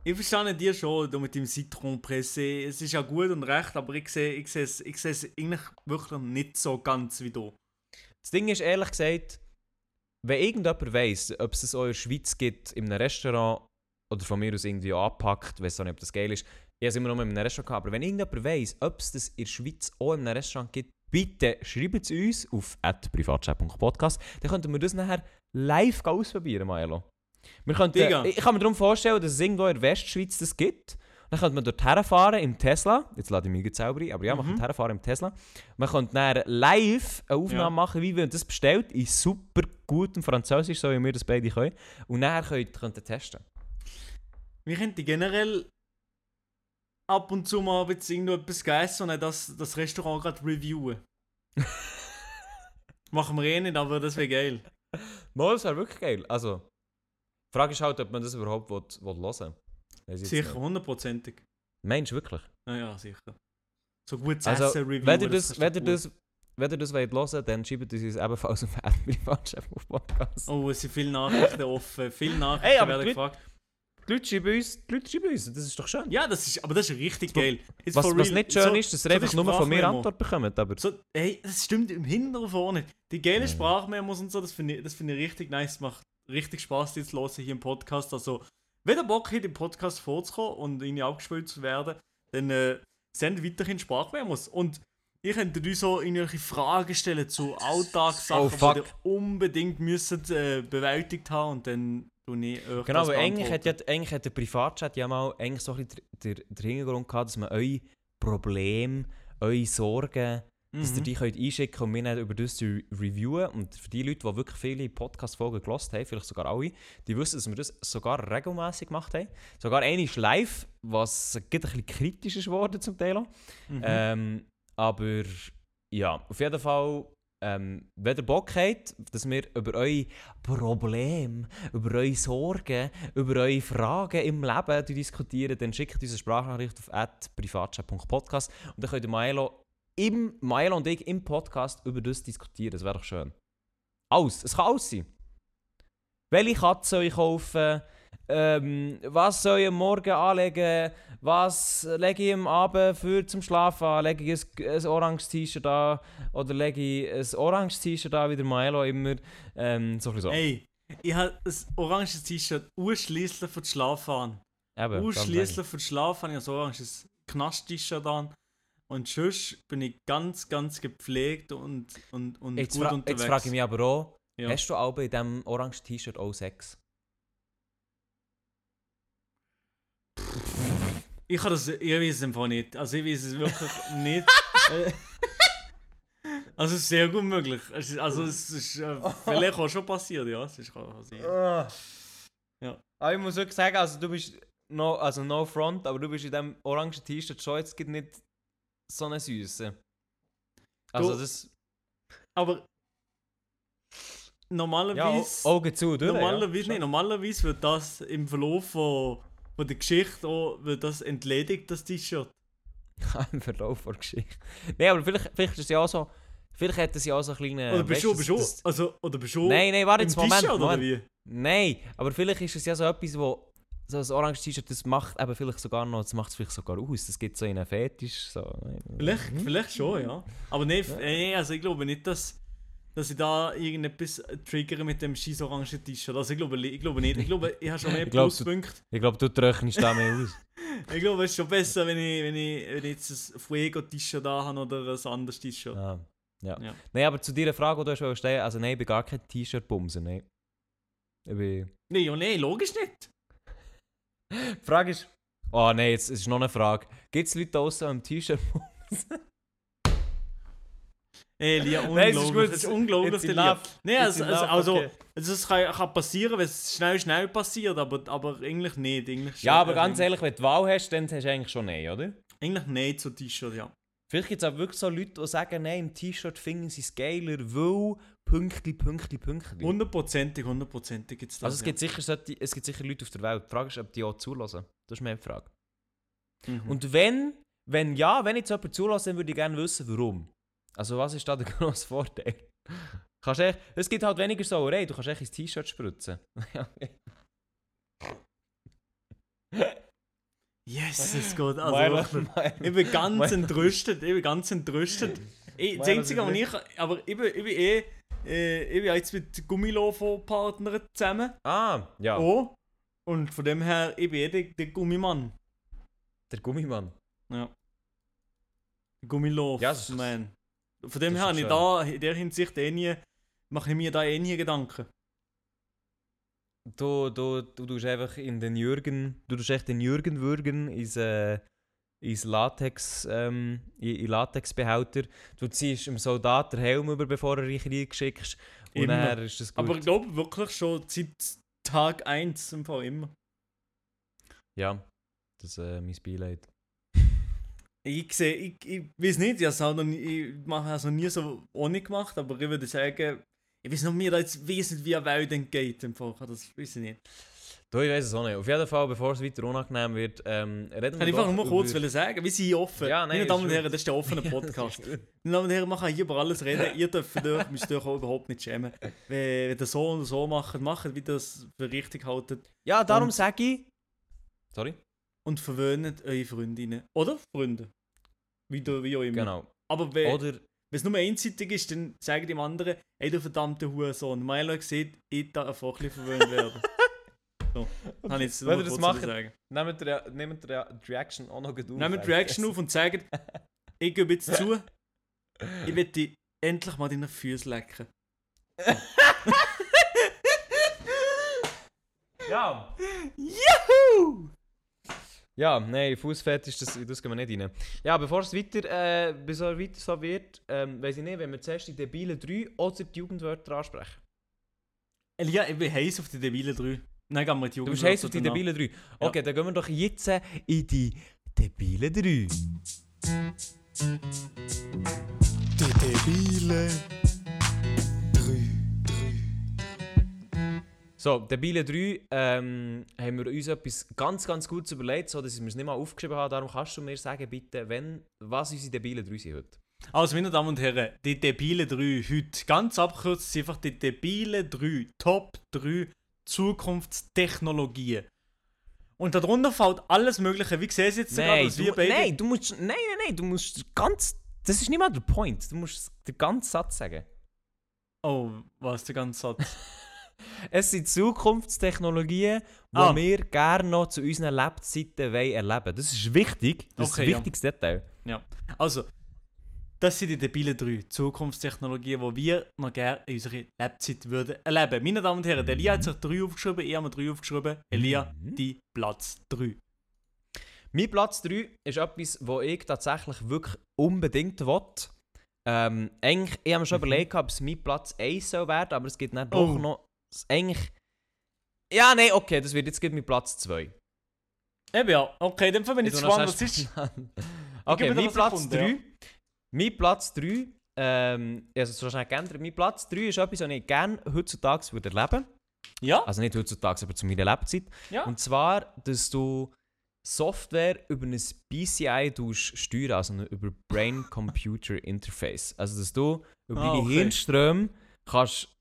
ich verstehe dir schon du mit dem Citronpresse. Es ist ja gut und recht, aber ich sehe, ich sehe, es, ich sehe es eigentlich wirklich nicht so ganz wie du. Das Ding ist ehrlich gesagt, wenn irgendjemand weiss, ob es in der Schweiz gibt, in einem Restaurant oder von mir aus irgendwie angepackt, weiß auch nicht, ob das geil ist. Ich habe es immer noch in einem Restaurant gehabt, aber wenn irgendjemand weiss, ob es das in der Schweiz auch in einem Restaurant gibt, bitte schreibt es uns auf privatchat.podcast, dann könnten wir das nachher live ausprobieren, Maelo. Wir könnten, Digga. ich, ich kann mir darum vorstellen, dass es irgendwo in der Westschweiz das gibt. Dann könnte man dort herfahren im Tesla. Jetzt lade ich mich jetzt selber ein, aber ja, man Mhm. könnte herfahren im Tesla. Man könnte dann live eine Aufnahme Ja. machen, wie wir das bestellt, in super gutem Französisch, so wie wir das beide können. Und nachher könnt, könnt ihr testen. Wir könnten generell ab und zu mal jetzt irgendwo etwas gegessen und das, das Restaurant gerade reviewen. Machen wir eh nicht, aber das wäre geil. Mal, das wäre wirklich geil. Also, die Frage ist halt, ob man das überhaupt will, will hören will. Sicher, hundertprozentig. Meinst du wirklich? Ja, ja, sicher. So gutes Also, Essen reviewen. wenn ihr das, wenn ihr gut. das, wenn ihr das wollt hören dann schreibt uns ebenfalls auf Privatchef auf Podcast. Oh, es sind viele Nachrichten offen. Viele Nachrichten Hey, werden gefragt. Die Leute schreiben uns, die Leute schreiben uns, das ist doch schön. Ja, das ist, aber das ist richtig geil. Jetzt was, was nicht schön so- ist, dass ihr so einfach nur von mir. Antwort bekommt. Aber So, hey, das stimmt im Hinter und vorne. Die geile Ja. Sprachmemos und so, das finde ich, das finde ich richtig nice. Macht richtig Spaß, zu hören hier im Podcast. Also, wenn ihr Bock habt, im Podcast vorzukommen und irgendwie abgespielt zu werden, dann äh, sendet weiterhin Sprachmemos. Und ihr könnt euch so irgendwelche Fragen stellen zu Alltagssachen, Oh, die ihr unbedingt müsst, äh, bewältigt haben und dann Genau, das weil eigentlich hat, ja, eigentlich hat der Privatchat ja mal eigentlich so ein bisschen der, der, Hintergrund gehabt, dass man eure Probleme, eure Sorgen, dass ihr Mhm. die könnt einschicken und wir dann über das re- reviewen. Und für die Leute, die wirklich viele Podcast-Folgen gelost haben, vielleicht sogar alle, die wissen, dass wir das sogar regelmäßig gemacht haben. Sogar eine ist live, was ein bisschen kritisch ist geworden zum Teil. Mhm. Ähm, aber ja, auf jeden Fall, ähm, wenn ihr Bock habt, dass wir über eure Probleme, über eure Sorgen, über eure Fragen im Leben diskutieren, dann schickt uns eine Sprachnachricht auf privatchat.podcast und dann könnt Maelo, im, Maelo und ich im Podcast über das diskutieren. Das wäre doch schön. Alles. Es kann alles sein. Welche Katze soll ich kaufen? Ähm, was soll ich am Morgen anlegen? Was lege ich am Abend für zum Schlafen an? Lege ich ein, ein oranges T-Shirt an? Oder lege ich ein oranges T-Shirt an, wie der Maelo immer? Ähm, so so. Ey, ich habe ein oranges T-Shirt ausschließlich für das Schlafen an. Eben, Ausschließlich für das Schlafen habe ich ein oranges Knast-T-Shirt an. Und sonst bin ich ganz, ganz gepflegt und, und, und. Jetzt, gut unterwegs. jetzt frage ich mich aber auch, Ja. hast du auch in diesem orangen T-Shirt auch Sex? Ich, kann das, ich weiß es einfach nicht. Also ich weiß es wirklich nicht. Also es ist sehr gut möglich. Also es ist äh, vielleicht auch schon passiert, ja. Es ist passiert. Ja. Aber ich muss wirklich sagen, also du bist no, also no front, aber du bist in diesem orangen T-Shirt schon jetzt gerade nicht so eine Süße. Also Du- das... Aber Ja, normalerweise... Augen zu, durch. Normalerweise, ja. nee, normalerweise wird das im Verlauf von, von der Geschichte auch, wird das entledigt, das T-Shirt. Im Verlauf der Geschichte. Nein, aber vielleicht, vielleicht ist es ja auch so. Vielleicht hätten sie auch so einen kleinen. Oder bist du, bist du, das- also, oder bist du Nein, nein, warte jetzt, Moment. T-Shirt, oder Moment. wie? Nein, aber vielleicht ist es ja so etwas, wo so ein oranges T-Shirt, das macht eben vielleicht sogar noch, das macht es vielleicht sogar aus. Das gibt so in einen Fetisch. So. Vielleicht, Mhm. vielleicht schon, ja. Aber nee, f- nee, also ich glaube nicht, dass, dass ich da irgendetwas triggere mit dem scheiß orangen T-Shirt. Also ich glaube, ich glaube nicht. Ich glaube, ich habe schon mehr Ich glaub, du- Pluspunkte. Ich glaube, du rechnest da mehr aus. Ich glaube, es ist schon besser, wenn ich, wenn ich, wenn ich jetzt ein Fuego-T-Shirt da habe oder ein anderes T-Shirt. Ah, ja. Ja. Nein, aber zu deiner Frage, die du hast stellen, also nein, ich bin gar kein T-Shirt-Bumser, nein. Ich bin... Nee, ja, nee, logisch nicht. Die Frage ist... Oh nein, jetzt ist noch eine Frage. Gibt es Leute da draussen, die im T-Shirt Ey, Lia, Nein, es ist unglaublich. gut, Das ist unglaublich, it's der Lia. It's also, also, also, okay. also es kann, kann passieren, wenn es schnell, schnell passiert, aber, aber eigentlich nicht. Eigentlich Ja, aber ganz ehrlich, wenn du Wahl hast, dann hast du eigentlich schon nein, oder? Eigentlich nicht so T-Shirt, ja. Vielleicht gibt es auch wirklich so Leute, die sagen, nein, im T-Shirt finden sie es geiler, weil Pünktli, Pünktli, Pünktli. Hundertprozentig, hundertprozentig gibt es das. Also es gibt, sicher, solche- es gibt sicher Leute auf der Welt. Die Frage ist, ob die auch zulassen. Das ist meine Frage. ja. mhm. Und wenn, wenn ja, wenn jetzt jemand zulässt, dann würde ich gerne wissen, warum. Also was ist da der grosse Vorteil? Kannst echt, es gibt halt weniger Sauerei, du kannst echt ins T-Shirt spritzen. Ja. Jesus Gott, also Meine- wirklich. meine- Ich bin ganz meine- entrüstet, ich bin ganz entrüstet. Ich, das Einzige, was ich... Aber ich bin, ich bin eh... Äh, ich bin jetzt mit Gummilofo-Partnern zusammen. Ah, ja, Oh. Und von dem her, ich bin eh der, der Gummimann. der Gummimann. Ja. Gummilof, Ja, das ist- man. Von dem das her habe ich da in der Hinsicht eh nie... Mache ich mir da eh nie Gedanken. Du, du, du tust einfach in den Jürgen, du tust echt den Jürgen würgen ins, äh, ins Latex, ähm, in, in Latexbehälter. Du ziehst dem Soldat den Helm über, bevor er dich reinschickst. Und Immer. dann ist das gut. Aber ich glaube wirklich schon seit Tag 1 im Fall immer. ja, das ist äh, mein Beileid. Ich sehe, ich, ich weiß nicht, ich, habe es noch nie so ohne gemacht, aber ich würde sagen, ich weiß noch, mir jetzt nicht, wie eine Welt entgeht. Im Fall. Das weiß ich nicht. Du, ich weiß es auch nicht. Auf jeden Fall, bevor es weiter unangenehm wird, ähm, reden Kann ich wir einfach nur kurz über- sagen, wir sind hier offen. Ja, nein, Meine Damen und. Herren, das ist der offene Podcast. Das. Meine Damen und Herren, man kann hier über alles reden. Ihr dürft euch, müsst euch auch überhaupt nicht schämen. Wenn, wenn ihr so und so macht, macht, wie das für richtig haltet. ja, darum Und- sage ich... Sorry? Und verwöhnt eure Freundinnen. Oder Freunde. Wie, du, wie auch immer. Genau. Aber wenn Oder... wenn es nur einseitig ist, dann sagt dem anderen, ey du verdammte Hurensohn. Milo sieht, ich darf einfach ein bisschen verwöhnt werden. so, kann ich jetzt nur ihr das macht, sagen. Nehmt nehmt ihr die Reaction auch noch auf. Nehmt die Reaction auf und sagt, ich gebe jetzt zu, ich will dich endlich mal deine Füße lecken. Ja! Juhu! Ja, nein, Fußfetisch, das, das gehen wir nicht rein. Ja, bevor es weiter, äh, bis es weiter so wird, ähm, weiß ich nicht, wenn wir zuerst die debilen 3 oder die Jugendwörter ansprechen. Elia, ich bin heiß auf die debilen 3. Nein, gehen wir die Du Jugend. bist heiß auf die debilen 3. Okay, dann gehen wir doch jetzt in die debilen 3. Die debile So, debile 3 ähm, haben wir uns etwas ganz, ganz Gutes überlegt, so dass wir es nicht mal aufgeschrieben haben. Darum kannst du mir sagen, bitte, wenn, was unsere debilen 3 sind heute. Also, meine Damen und Herren, die debilen 3 heute, ganz abgekürzt, sind einfach die debilen 3, Top 3 Zukunftstechnologien. Und darunter fällt alles Mögliche. Wie siehst du jetzt gerade, Nein, dass du, wir beide... nein, du musst, nein, nein, nein, du musst ganz, das ist nicht mal der Point. Du musst den ganzen Satz sagen. Oh, was der ganze Satz? Es sind Zukunftstechnologien, die Ah. wir gerne noch zu unseren Lebzeiten wollen erleben Das ist wichtig. Das ist Okay, ein ja. wichtiges Detail. Also, das sind die debilen 3 Zukunftstechnologien, die wir noch gerne in unserer Lebzeit würden erleben. Meine Damen und Herren, Elia hat sich 3 aufgeschrieben, ich habe mir 3 aufgeschrieben. Elia, Mhm. die Platz 3. Mein Platz 3 ist etwas, wo ich tatsächlich wirklich unbedingt will. Ähm, eigentlich, ich habe mir schon Mhm. überlegt, ob es mein Platz 1 soll werden, aber es gibt dann Oh. doch noch. Eigentlich. Ja, nein, okay, das wird jetzt mein Platz 2. Eben ja, okay, dann bin ich tu gespannt, was ist. okay, mein Platz Sekunde, 3. ja. Mein Platz 3. Ähm, also so schnell geändert. Mein Platz 3 ist etwas, was ich gerne heutzutage würde erleben Ja? Also nicht heutzutage, aber zu meiner Lebzeit. Ja. Und zwar, dass du Software über ein tust steuern, also über Brain Computer Interface. Also dass du über Ah, deine okay. Hirnströme kannst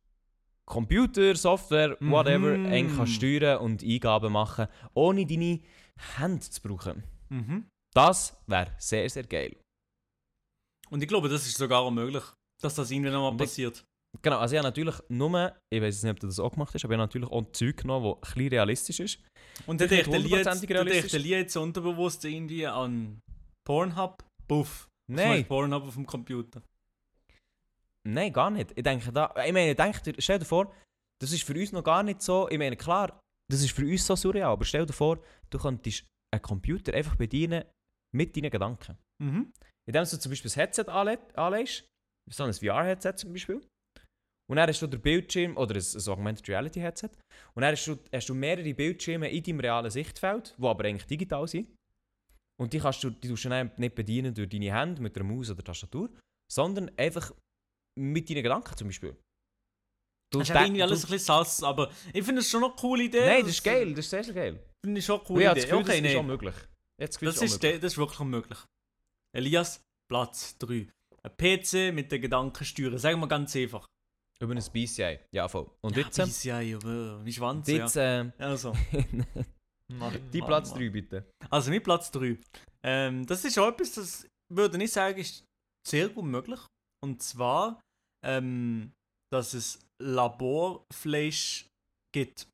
Computer, Software, whatever, Mhm. eigentlich kannst steuern und Eingaben machen, ohne deine Hände zu brauchen. Mhm. Das wäre sehr, sehr geil. Und ich glaube, das ist sogar auch möglich, dass das irgendwann nochmal passiert. Genau, also ich habe natürlich nur, ich weiß nicht, ob du das auch gemacht hast, aber ich habe natürlich auch Zeug genommen, das ein bisschen realistisch ist. Und Vielleicht denkt der realistisch. jetzt unterbewusst irgendwie an Pornhub. Buff. Was Nein, Pornhub auf dem Computer. Nein, gar nicht. Ich denke da, ich meine, denk dir, stell dir vor, das ist für uns noch gar nicht so, ich meine, klar, das ist für uns so surreal, aber stell dir vor, du könntest einen Computer einfach bedienen mit deinen Gedanken. Mhm. Indem du zum Beispiel ein Headset anle anlegst, so ein VR-Headset zum Beispiel, und dann hast du den Bildschirm, oder ein, ein Augmented Reality Headset, und dann hast du, hast du mehrere Bildschirme in deinem realen Sichtfeld, die aber eigentlich digital sind. Und die kannst du, die tust du dann nicht bedienen durch deine Hände mit der Maus oder Tastatur, sondern einfach mit deinen Gedanken zum Beispiel. Du Das ist halt irgendwie alles ein bisschen Salz, aber ich finde es schon noch eine coole Idee. Nein, das ist geil, das ist sehr, sehr geil. Finde ich schon eine coole habe Idee. das Gefühl, okay, das ist auch nein. möglich. Das Das ist ist, das ist wirklich möglich. Elias, Platz 3. Ein PC mit den Gedanken steuern. Sagen wir ganz einfach. Über ein BCI, ja voll. Und ja, jetzt, ähm, PCI, aber wie Schwanz, jetzt ja. äh, Also, die Platz 3 bitte. Also mit Platz 3. Ähm, das ist auch etwas, das würde ich sagen, ist sehr gut möglich. Und zwar, ähm, dass es Laborfleisch gibt.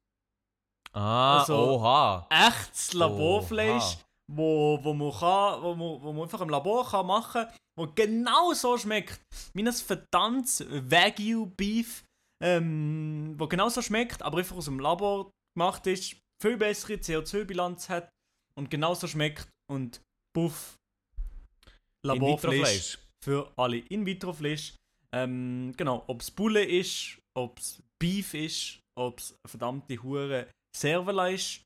Ah, Also- oha. Echtes Laborfleisch, Oha. wo, wo, man kann, wo, man, wo man einfach im Labor kann machen kann, wo genau so schmeckt. Ein verdammtes Wagyu-Beef, ähm, wo genau so schmeckt, aber einfach aus dem Labor gemacht ist, viel bessere CO2-Bilanz hat und genauso schmeckt und buff. Laborfleisch für alle In-vitro-Fleisch. Ähm, genau, ob es Bulle ist, ob es Beef ist, ob es verdammte Hure Servela ist,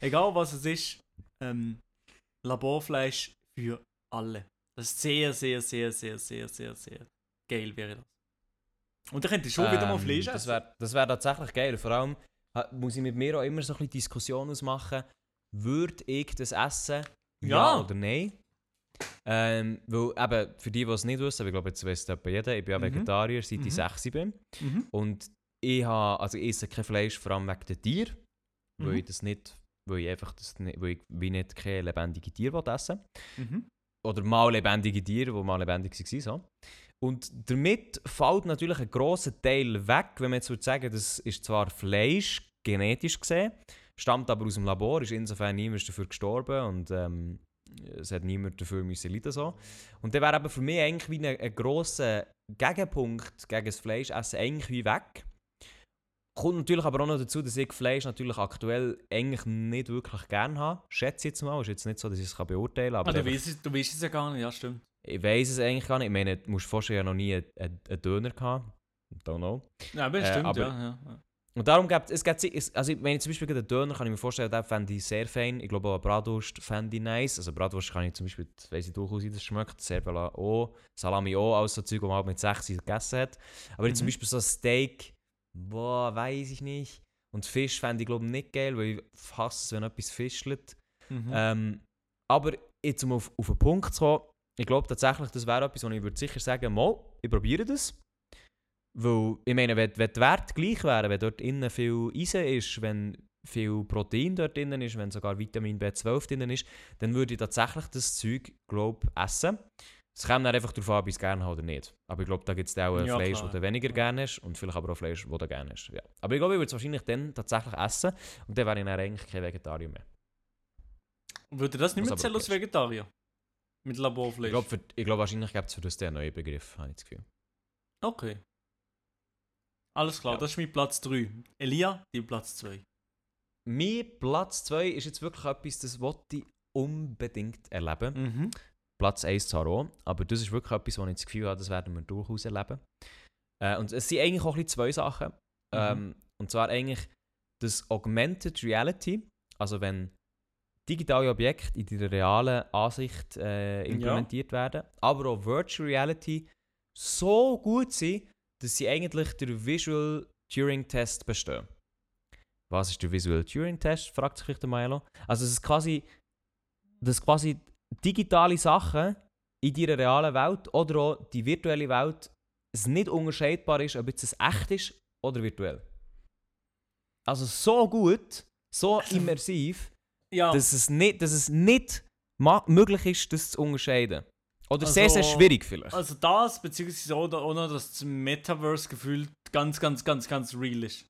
egal was es ist, ähm, Laborfleisch für alle. Das ist sehr, sehr, sehr, sehr, sehr, sehr, sehr geil wäre das. Und da könnt ihr schon wieder mal Ähm, Fleisch Das essen. wäre das wär tatsächlich geil. Vor allem muss ich mit mir auch immer so ein bisschen Diskussion ausmachen, würde ich das essen? Ja, Ja. oder nein? Ähm, weil eben, für die, die es nicht wissen, aber ich glaube, jetzt weiss es jeder, ich bin ja Mhm. Vegetarier, seit Mhm. ich 6 bin. Mhm. Und ich, habe, also ich esse kein Fleisch, vor allem wegen den Tieren, weil Mhm. ich das nicht, weil ich einfach das nicht, weil ich wie nicht keine lebendigen Tiere essen Mhm. oder mal lebendige Tiere, die mal lebendig waren. So. Und damit fällt natürlich ein grosser Teil weg, wenn man jetzt würde sagen, das ist zwar Fleisch, genetisch gesehen, stammt aber aus dem Labor, ist insofern niemand dafür gestorben und ähm, es hat niemand dafür müssen leiden so. Und dann wäre eben für mich eigentlich wie ein, ein grosser Gegenpunkt gegen das Fleischessen eigentlich wie weg. Kommt natürlich aber auch noch dazu, dass ich Fleisch natürlich aktuell eigentlich nicht wirklich gerne habe. Schätze jetzt mal. Ist jetzt nicht so, dass ich es beurteilen kann. Ah, aber du einfach- weißt es, du weißt es ja gar nicht, ja stimmt. ich weiß es eigentlich gar nicht. Ich meine, du musst vorstellen, habe noch nie einen, einen, Döner gehabt. Don't know. Ja, aber Äh, stimmt, aber- ja, ja. Und darum gibt es, gibt es, also wenn ich zum Beispiel den Döner, kann ich mir vorstellen, den fände ich sehr fein. Ich glaube auch eine Bratwurst fände ich nice. Also Bratwurst kann ich zum Beispiel, weiss ich durchaus, wie das schmeckt. Servola auch, Salami auch, alles so Zeug, die man halt mit 6 gegessen hat. Aber jetzt zum Mhm. Beispiel so ein Steak, boah, weiß ich nicht. Und Fisch fände ich glaube ich nicht geil, weil ich hasse es, wenn etwas fischelt. Mhm. Ähm, aber jetzt um auf, auf den Punkt zu kommen, ich glaube tatsächlich, das wäre etwas, wo ich würde sicher sagen, mal, ich probiere das. Weil, ich meine, wenn, wenn die Werte gleich wären, wenn dort innen viel Eisen ist, wenn viel Protein dort innen ist, wenn sogar Vitamin B12 drin ist, dann würde ich tatsächlich das Zeug, glaube essen. Es kommt dann einfach darauf an, ob ich es gerne habe oder nicht. Aber ich glaube, da gibt es auch Ja, Fleisch, das du weniger gerne hast und vielleicht aber auch Fleisch, das du gerne hast. Ja. Aber ich glaube, ich würde es wahrscheinlich dann tatsächlich essen und dann wäre ich dann eigentlich kein Vegetarier mehr. Würde das nicht mehr zählen als ist. Vegetarier? Mit Laborfleisch? Ich glaube, glaub, wahrscheinlich gibt es für das den neuen Begriff, habe ich das Gefühl. Okay. Alles klar, Ja. das ist mein Platz 3. Elia, dein Platz 2. Mein Platz 2 ist jetzt wirklich etwas, das wollte ich unbedingt erleben. Mhm. Platz 1 zwar auch, aber das ist wirklich etwas, wo ich das Gefühl habe, das werden wir durchaus erleben. Äh, und es sind eigentlich auch ein bisschen zwei Sachen. Ähm, und zwar eigentlich das Augmented Reality, also wenn digitale Objekte in der realen Ansicht äh, implementiert werden, aber auch Virtual Reality so gut sind, dass sie eigentlich der Visual Turing Test bestehen. Was ist der Visual Turing Test? fragt sich vielleicht der Milo. Also es ist quasi dass quasi digitale Sachen in deiner realen Welt oder auch die virtuelle Welt es nicht unterscheidbar ist, ob jetzt es echt ist oder virtuell. Also so gut, so immersiv, Ja, dass es nicht, dass es nicht möglich ist, das zu unterscheiden. Oder sehr, sehr Also- schwierig vielleicht. also das, beziehungsweise auch, auch noch, dass das Metaverse gefühlt ganz, ganz, ganz, ganz real ist.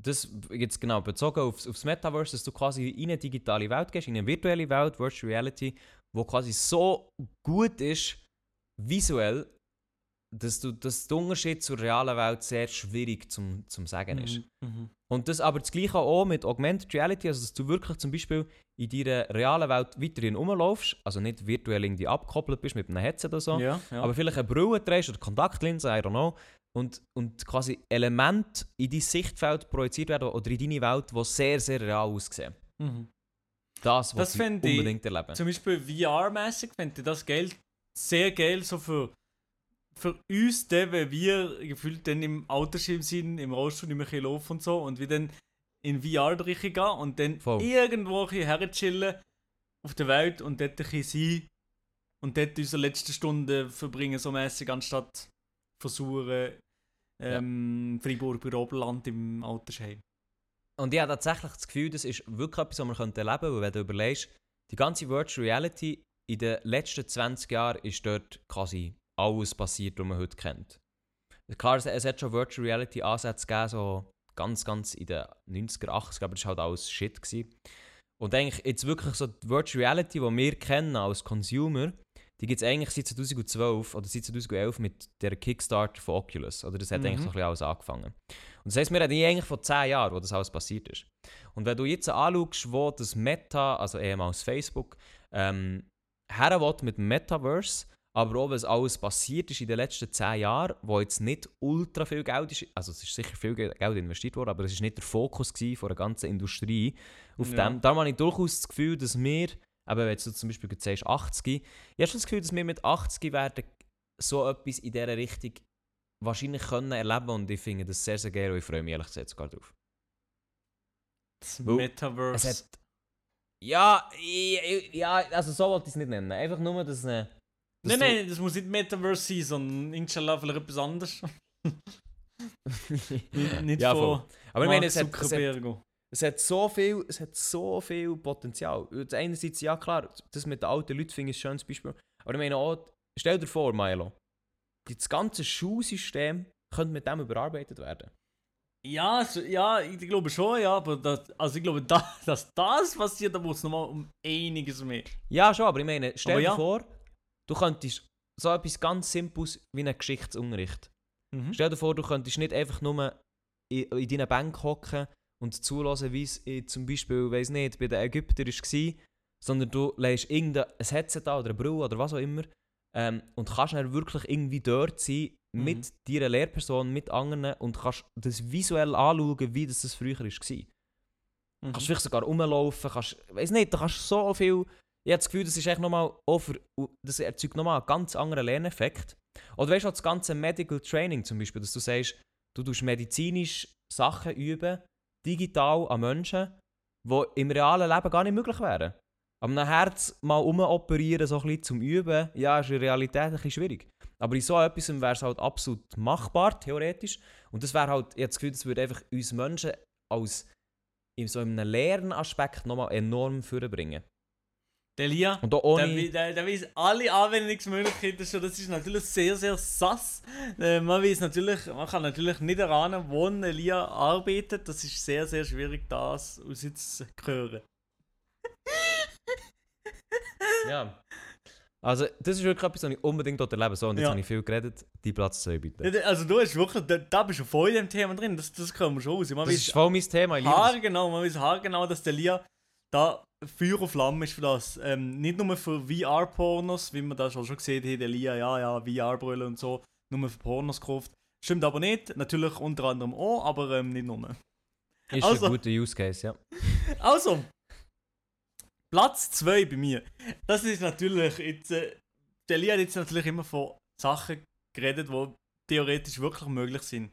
das jetzt genau bezogen aufs, aufs Metaverse, dass du quasi in eine digitale Welt gehst, in eine virtuelle Welt, Virtual Reality, wo quasi so gut ist, visuell, dass, du, dass der Unterschied zur realen Welt sehr schwierig zum, zum sagen ist. Mhm, mhm. Und das aber das gleiche auch mit Augmented Reality, also dass du wirklich zum Beispiel in deiner realen Welt weiterhin rumlaufst, also nicht virtuell irgendwie abgekoppelt bist mit einem Headset oder so, Ja, ja. aber vielleicht eine Brille trägst oder Kontaktlinsen, I don't know, und, und quasi Elemente in dein Sichtfeld projiziert werden oder in deine Welt, die sehr, sehr real aussehen. mhm. Das, was Das ich fänd ich unbedingt erleben. Zum Beispiel VR-mäßig fände ich das geil, sehr geil, so für, für uns, dann, wenn wir gefühlt dann im Autoschirm sind, im Rollstuhl bisschen laufen und so, und wir dann in VR gehen und dann Voll. irgendwo herchillen auf der Welt und dort ein bisschen sein und dort unsere letzte Stunde verbringen, so mäßig, anstatt versuchen, ähm, Freiburg bei Oberland im Altersheim. Und ich habe tatsächlich das Gefühl, das ist wirklich etwas, was man könnte erleben könnte, weil wenn du überlegst, die ganze Virtual Reality in den letzten 20 Jahren ist dort quasi alles passiert, was man heute kennt. Klar, es, es hat schon Virtual Reality Ansätze gegeben, so ganz, ganz in den 90er, 80er, aber das war halt alles Shit. Gewesen. Und eigentlich jetzt wirklich so die Virtual Reality, die wir kennen als Consumer, die gibt es eigentlich seit 2012 oder seit 2011 mit der Kickstarter von Oculus. Oder das hat Mhm. eigentlich so ein bisschen alles angefangen. Und das heisst, wir reden eigentlich von 10 Jahren, wo das alles passiert ist. Und wenn du jetzt anschaust, wo das Meta, also ehemals Facebook, ähm, her will mit dem Metaverse, aber auch, was alles passiert ist in den letzten 10 Jahren, wo jetzt nicht ultra viel Geld ist, also es ist sicher viel Ge- Geld investiert worden, aber es ist nicht der Fokus von der ganzen Industrie auf Ja. dem. Da habe ich durchaus das Gefühl, dass wir, eben wenn du zum Beispiel gerade sagst 80, ich habe schon das Gefühl, dass wir mit 80 werden so etwas in dieser Richtung wahrscheinlich können erleben und ich finde das sehr, sehr geil und ich freue mich ehrlich gesagt sogar drauf. Das Metaverse. Es. Ja, ja, also so wollte ich es nicht nennen. Einfach nur, dass. Äh, dass Nein, nein, das muss nicht Metaverse sein, sondern inshallah vielleicht etwas anderes. Nicht, nicht Ja, von voll. Aber ich meine, es hat, es, hat, es hat so viel, es hat so viel Potenzial. Und Einerseits, ja klar, das mit den alten Leuten finde ich ein schönes Beispiel. Aber ich meine auch, stell dir vor, Milo, das ganze Schulsystem könnte mit dem überarbeitet werden. Ja, ja, ich glaube schon, ja, aber das, also ich glaube, da, dass das passiert, da muss es nochmal um einiges mehr. Ja, schon, aber ich meine, stell dir ja. vor, du könntest so etwas ganz Simples wie einen Geschichtsunterricht. Mhm. Stell dir vor, du könntest nicht einfach nur in, in deiner Bank hocken und zulassen, wie es zum Beispiel, weiß nicht, bei den Ägyptern war, sondern du legst irgendein ein Headset an oder eine Brille oder was auch immer ähm, und kannst dann wirklich irgendwie dort sein Mhm. mit deiner Lehrperson, mit anderen und kannst das visuell anschauen, wie das, das früher war. Mhm. Kannst vielleicht sogar rumlaufen, kannst, weiß nicht, du kannst so viel. Ich habe das Gefühl, das ist echt nochmal das erzeugt nochmal einen ganz anderen Lerneffekt. Oder weißt du, das ganze Medical Training zum Beispiel, dass du sagst, du tust medizinisch Sachen üben, digital an Menschen, die im realen Leben gar nicht möglich wären. Ein Herz mal umoperieren, so ein bisschen zum Üben, ja, ist in Realität ein bisschen schwierig. Aber in so etwas wäre es halt absolut machbar, theoretisch. Und das wäre halt, ich habe das Gefühl, das würde einfach uns Menschen als in so einem Lernaspekt nochmal enorm vorbringen. Der Lia, Und der, ohne... wei- der, der weiß alle Anwendungsmöglichkeiten schon, das ist natürlich sehr, sehr sass. Äh, man weiß natürlich, man kann natürlich nicht erahnen, wo ein Lia arbeitet, das ist sehr, sehr schwierig, das aus jetzt zu hören. Ja. Also, das ist wirklich etwas, was ich unbedingt dort erleben So, und jetzt Ja. habe ich viel geredet. Die Platz 2 bitte. Also du hast wirklich, da, da bist du voll in dem Thema drin, das, das können wir schon raus. Man Das ist voll mein Thema, ich haargenau, man weiß haargenau, dass der Lia da Feuer und Flamme ist für das. Ähm, nicht nur für VR-Pornos, wie man das schon gesehen hat, der Lia, ja, ja, VR-Brille und so, nur für Pornos gekauft. Stimmt aber nicht, natürlich unter anderem auch, aber ähm, nicht nur. Ist Also- ein guter Use Case, ja. Also, Platz 2 bei mir. Das ist natürlich jetzt. Äh, der Lia hat jetzt natürlich immer von Sachen geredet, die theoretisch wirklich möglich sind.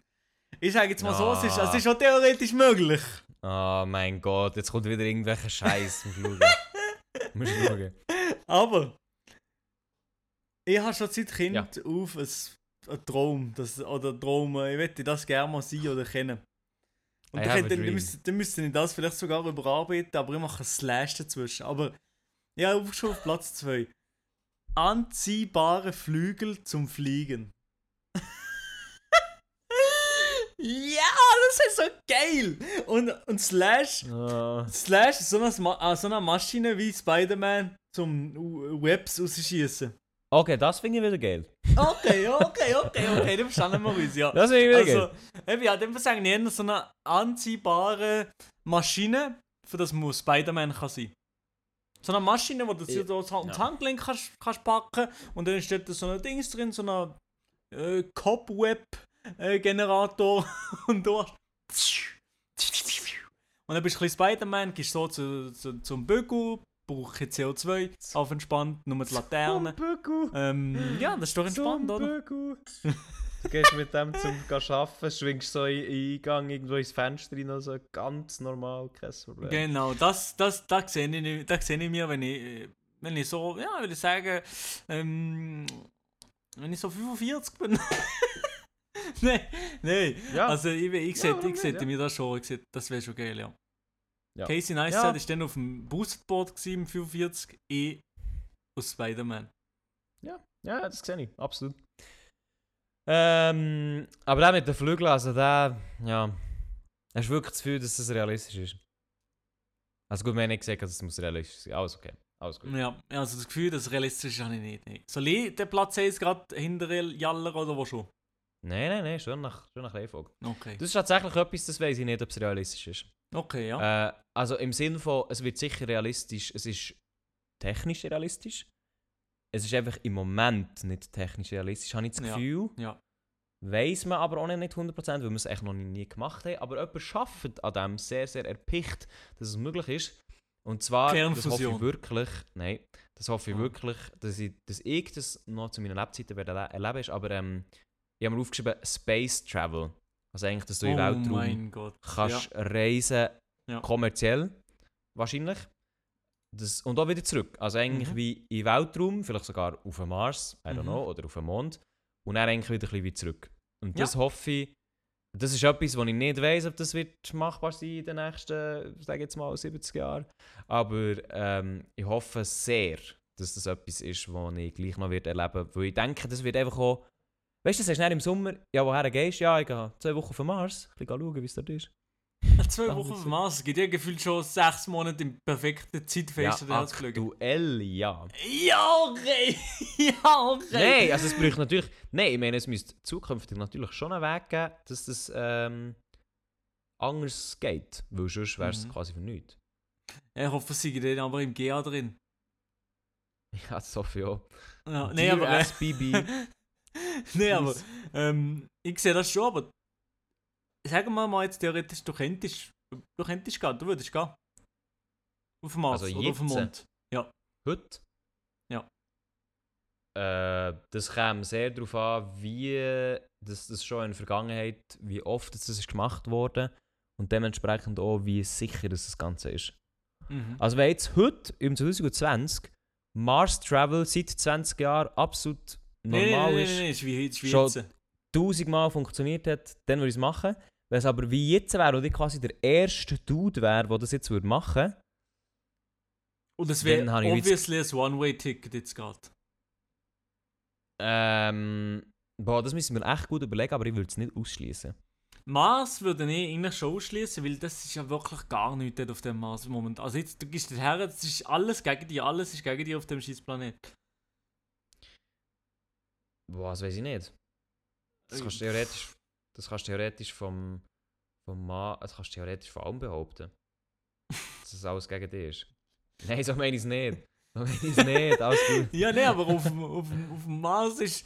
Ich sage jetzt mal so, es ist, es ist schon theoretisch möglich. Oh mein Gott, jetzt kommt wieder irgendwelcher Scheiß zum Schauen. Musst du schauen. Aber ich habe schon seit Kind auf ein, einen Traum, das, oder Traum, ich möchte das gerne mal sein oder kennen. Und dann, dann, dream. müsste, dann müsste ich das vielleicht sogar überarbeiten, aber ich mache ein Slash dazwischen. Aber ja, aufgeschoben auf Platz 2. Anziehbare Flügel zum Fliegen. Ja, das ist so geil! Und, und Slash Ah. Slash ist so eine, äh, so eine Maschine wie Spider-Man zum Webs rausschießen. Okay, das finde ich wieder geil. Okay, okay, okay, okay, dann verstanden wir uns, ja. Das finde ich wieder Also, geil. eben, ja, dann sagen eher so eine anziehbare Maschine, für das man Spider-Man kann sein. So eine Maschine, wo du Ja. ums Handgelenk kannst, kannst packen und dann steht da so ein Dings drin, so ein äh, Cobweb-Generator und du hast und dann bist du ein bisschen Spider-Man, gehst so zu, zu, zum Bügel, brauche CO2, auf entspannt, nur die Laterne. Ähm, ja, das ist doch entspannt, oder? Du gehst mit dem zum Arbeiten, schwingst so in in Eingang irgendwo ins Fenster rein, also ganz normal, kein Problem. Genau, das, das, das, sehe ich, das sehe ich mir, wenn ich, äh, wenn ich so, ja, würde ich sagen, ähm, wenn ich so 45 bin. nein, nein. Ja. Also ich, ich, Ja, sehe, warum ich sehe nicht, ja. mir das schon, ich sehe, das wäre schon geil, ja. Ja. Casey Ja. Neistat ist dann auf dem Boostboard im 45, eh aus Spider-Man. Ja, ja, das sehe ich, absolut. Ähm, aber der mit den Flügeln, also der, ja, hast du wirklich das Gefühl, dass das realistisch ist? Also gut, wir haben nicht gesagt, dass es muss realistisch sein. Alles okay, alles gut. Ja, also das Gefühl, das realistisch ist, habe ich nicht. Nee. Soll ich den Platz 1 gerade hinter Jaller oder wo schon? Nein, nein, nein, schon nach, schon nach Reihenfolge. Okay. Das ist tatsächlich etwas, das weiß ich nicht, ob es realistisch ist. Okay, ja. Äh, also im Sinne von, es wird sicher realistisch, es ist technisch realistisch. Es ist einfach im Moment nicht technisch realistisch, habe ich das Ja, Gefühl. ja. Weiß man aber auch nicht 100%, weil wir es echt noch nie, gemacht haben. Aber jemand schafft an dem sehr, sehr erpicht, dass es möglich ist. Und zwar, das hoffe ich wirklich, nein, das hoffe ich Ah. wirklich, dass ich, dass ich das noch zu meiner Lebzeiten werde erle- erleben ist. Aber ähm, ich habe mir aufgeschrieben, Space Travel. Also eigentlich, dass du oh im Weltraum mein Gott. kannst reisen, Ja. kommerziell wahrscheinlich. Das, und auch wieder zurück. Also eigentlich Mhm. wie im Weltraum, vielleicht sogar auf dem Mars, I don't Mhm. know, oder auf dem Mond. Und dann eigentlich wieder ein bisschen wie zurück. Und Ja. das hoffe ich, das ist etwas, wo ich nicht weiß, ob das wird machbar sein in den nächsten, sage jetzt mal, 70 Jahren. Aber ähm, ich hoffe sehr, dass das etwas ist, was ich gleich noch wird erleben werde. Weil ich denke, das wird einfach auch. Weißt du, das hast du dann im Sommer, ja, woher gehst du? Ja, ich gehe zwei Wochen auf Mars. Ich schauen, wie es dort ist. Zwei Wochen auf Mars. Es gibt ja gefühlt schon sechs Monate im perfekten Zeitfenster ja, aktuell, ja. Ja, okay. ja, okay. Nein, also es bräuchte natürlich. Nein, ich meine, es müsste zukünftig natürlich schon einen Weg geben, dass das ähm, anders geht. Weil sonst wäre es Mhm. quasi für nichts. Ich hoffe, sie sind dann aber im GA drin. Ja, das hoffe ich auch. Ja, Dear aber. SBB. nee, aber. Ähm, ich sehe das schon, aber. Sagen wir mal jetzt theoretisch, du könntest. Du könntest gehen, du würdest gehen. Auf dem Mars Also oder auf dem? Mond. Heute? Ja. Äh, das käme sehr darauf an, wie das, das schon in der Vergangenheit, wie oft das ist gemacht wurde und dementsprechend auch, wie sicher das, das Ganze ist. Mhm. Also wenn jetzt heute, im 2020, Mars Travel seit 20 Jahren absolut normal nee, nee, ist, nee, ist wie, ist wie Schon- tausendmal funktioniert hat, dann würde ich es machen. Wenn es aber wie jetzt wäre und ich quasi der erste Dude wäre, der das jetzt würde machen Und es wäre obviously ein One-Way-Ticket jetzt gerade. ähm, boah, das müssen wir echt gut überlegen, aber ich würde es nicht ausschließen. Mars würde ich eigentlich schon ausschließen, weil das ist ja wirklich gar nichts auf dem Mars im Moment. Also jetzt, du gehst her, das ist alles gegen dich, alles ist gegen dich auf dem scheiß Planet. Boah, das weiß ich nicht. Das kannst du theoretisch, das kannst theoretisch vom, vom Mann, das kannst du theoretisch von allem behaupten. dass es alles gegen dich ist. Nein, so meine ich es nicht. So meine ich es nicht, alles gut. Ja, nee, aber auf, dem- auf, auf dem Mars ist.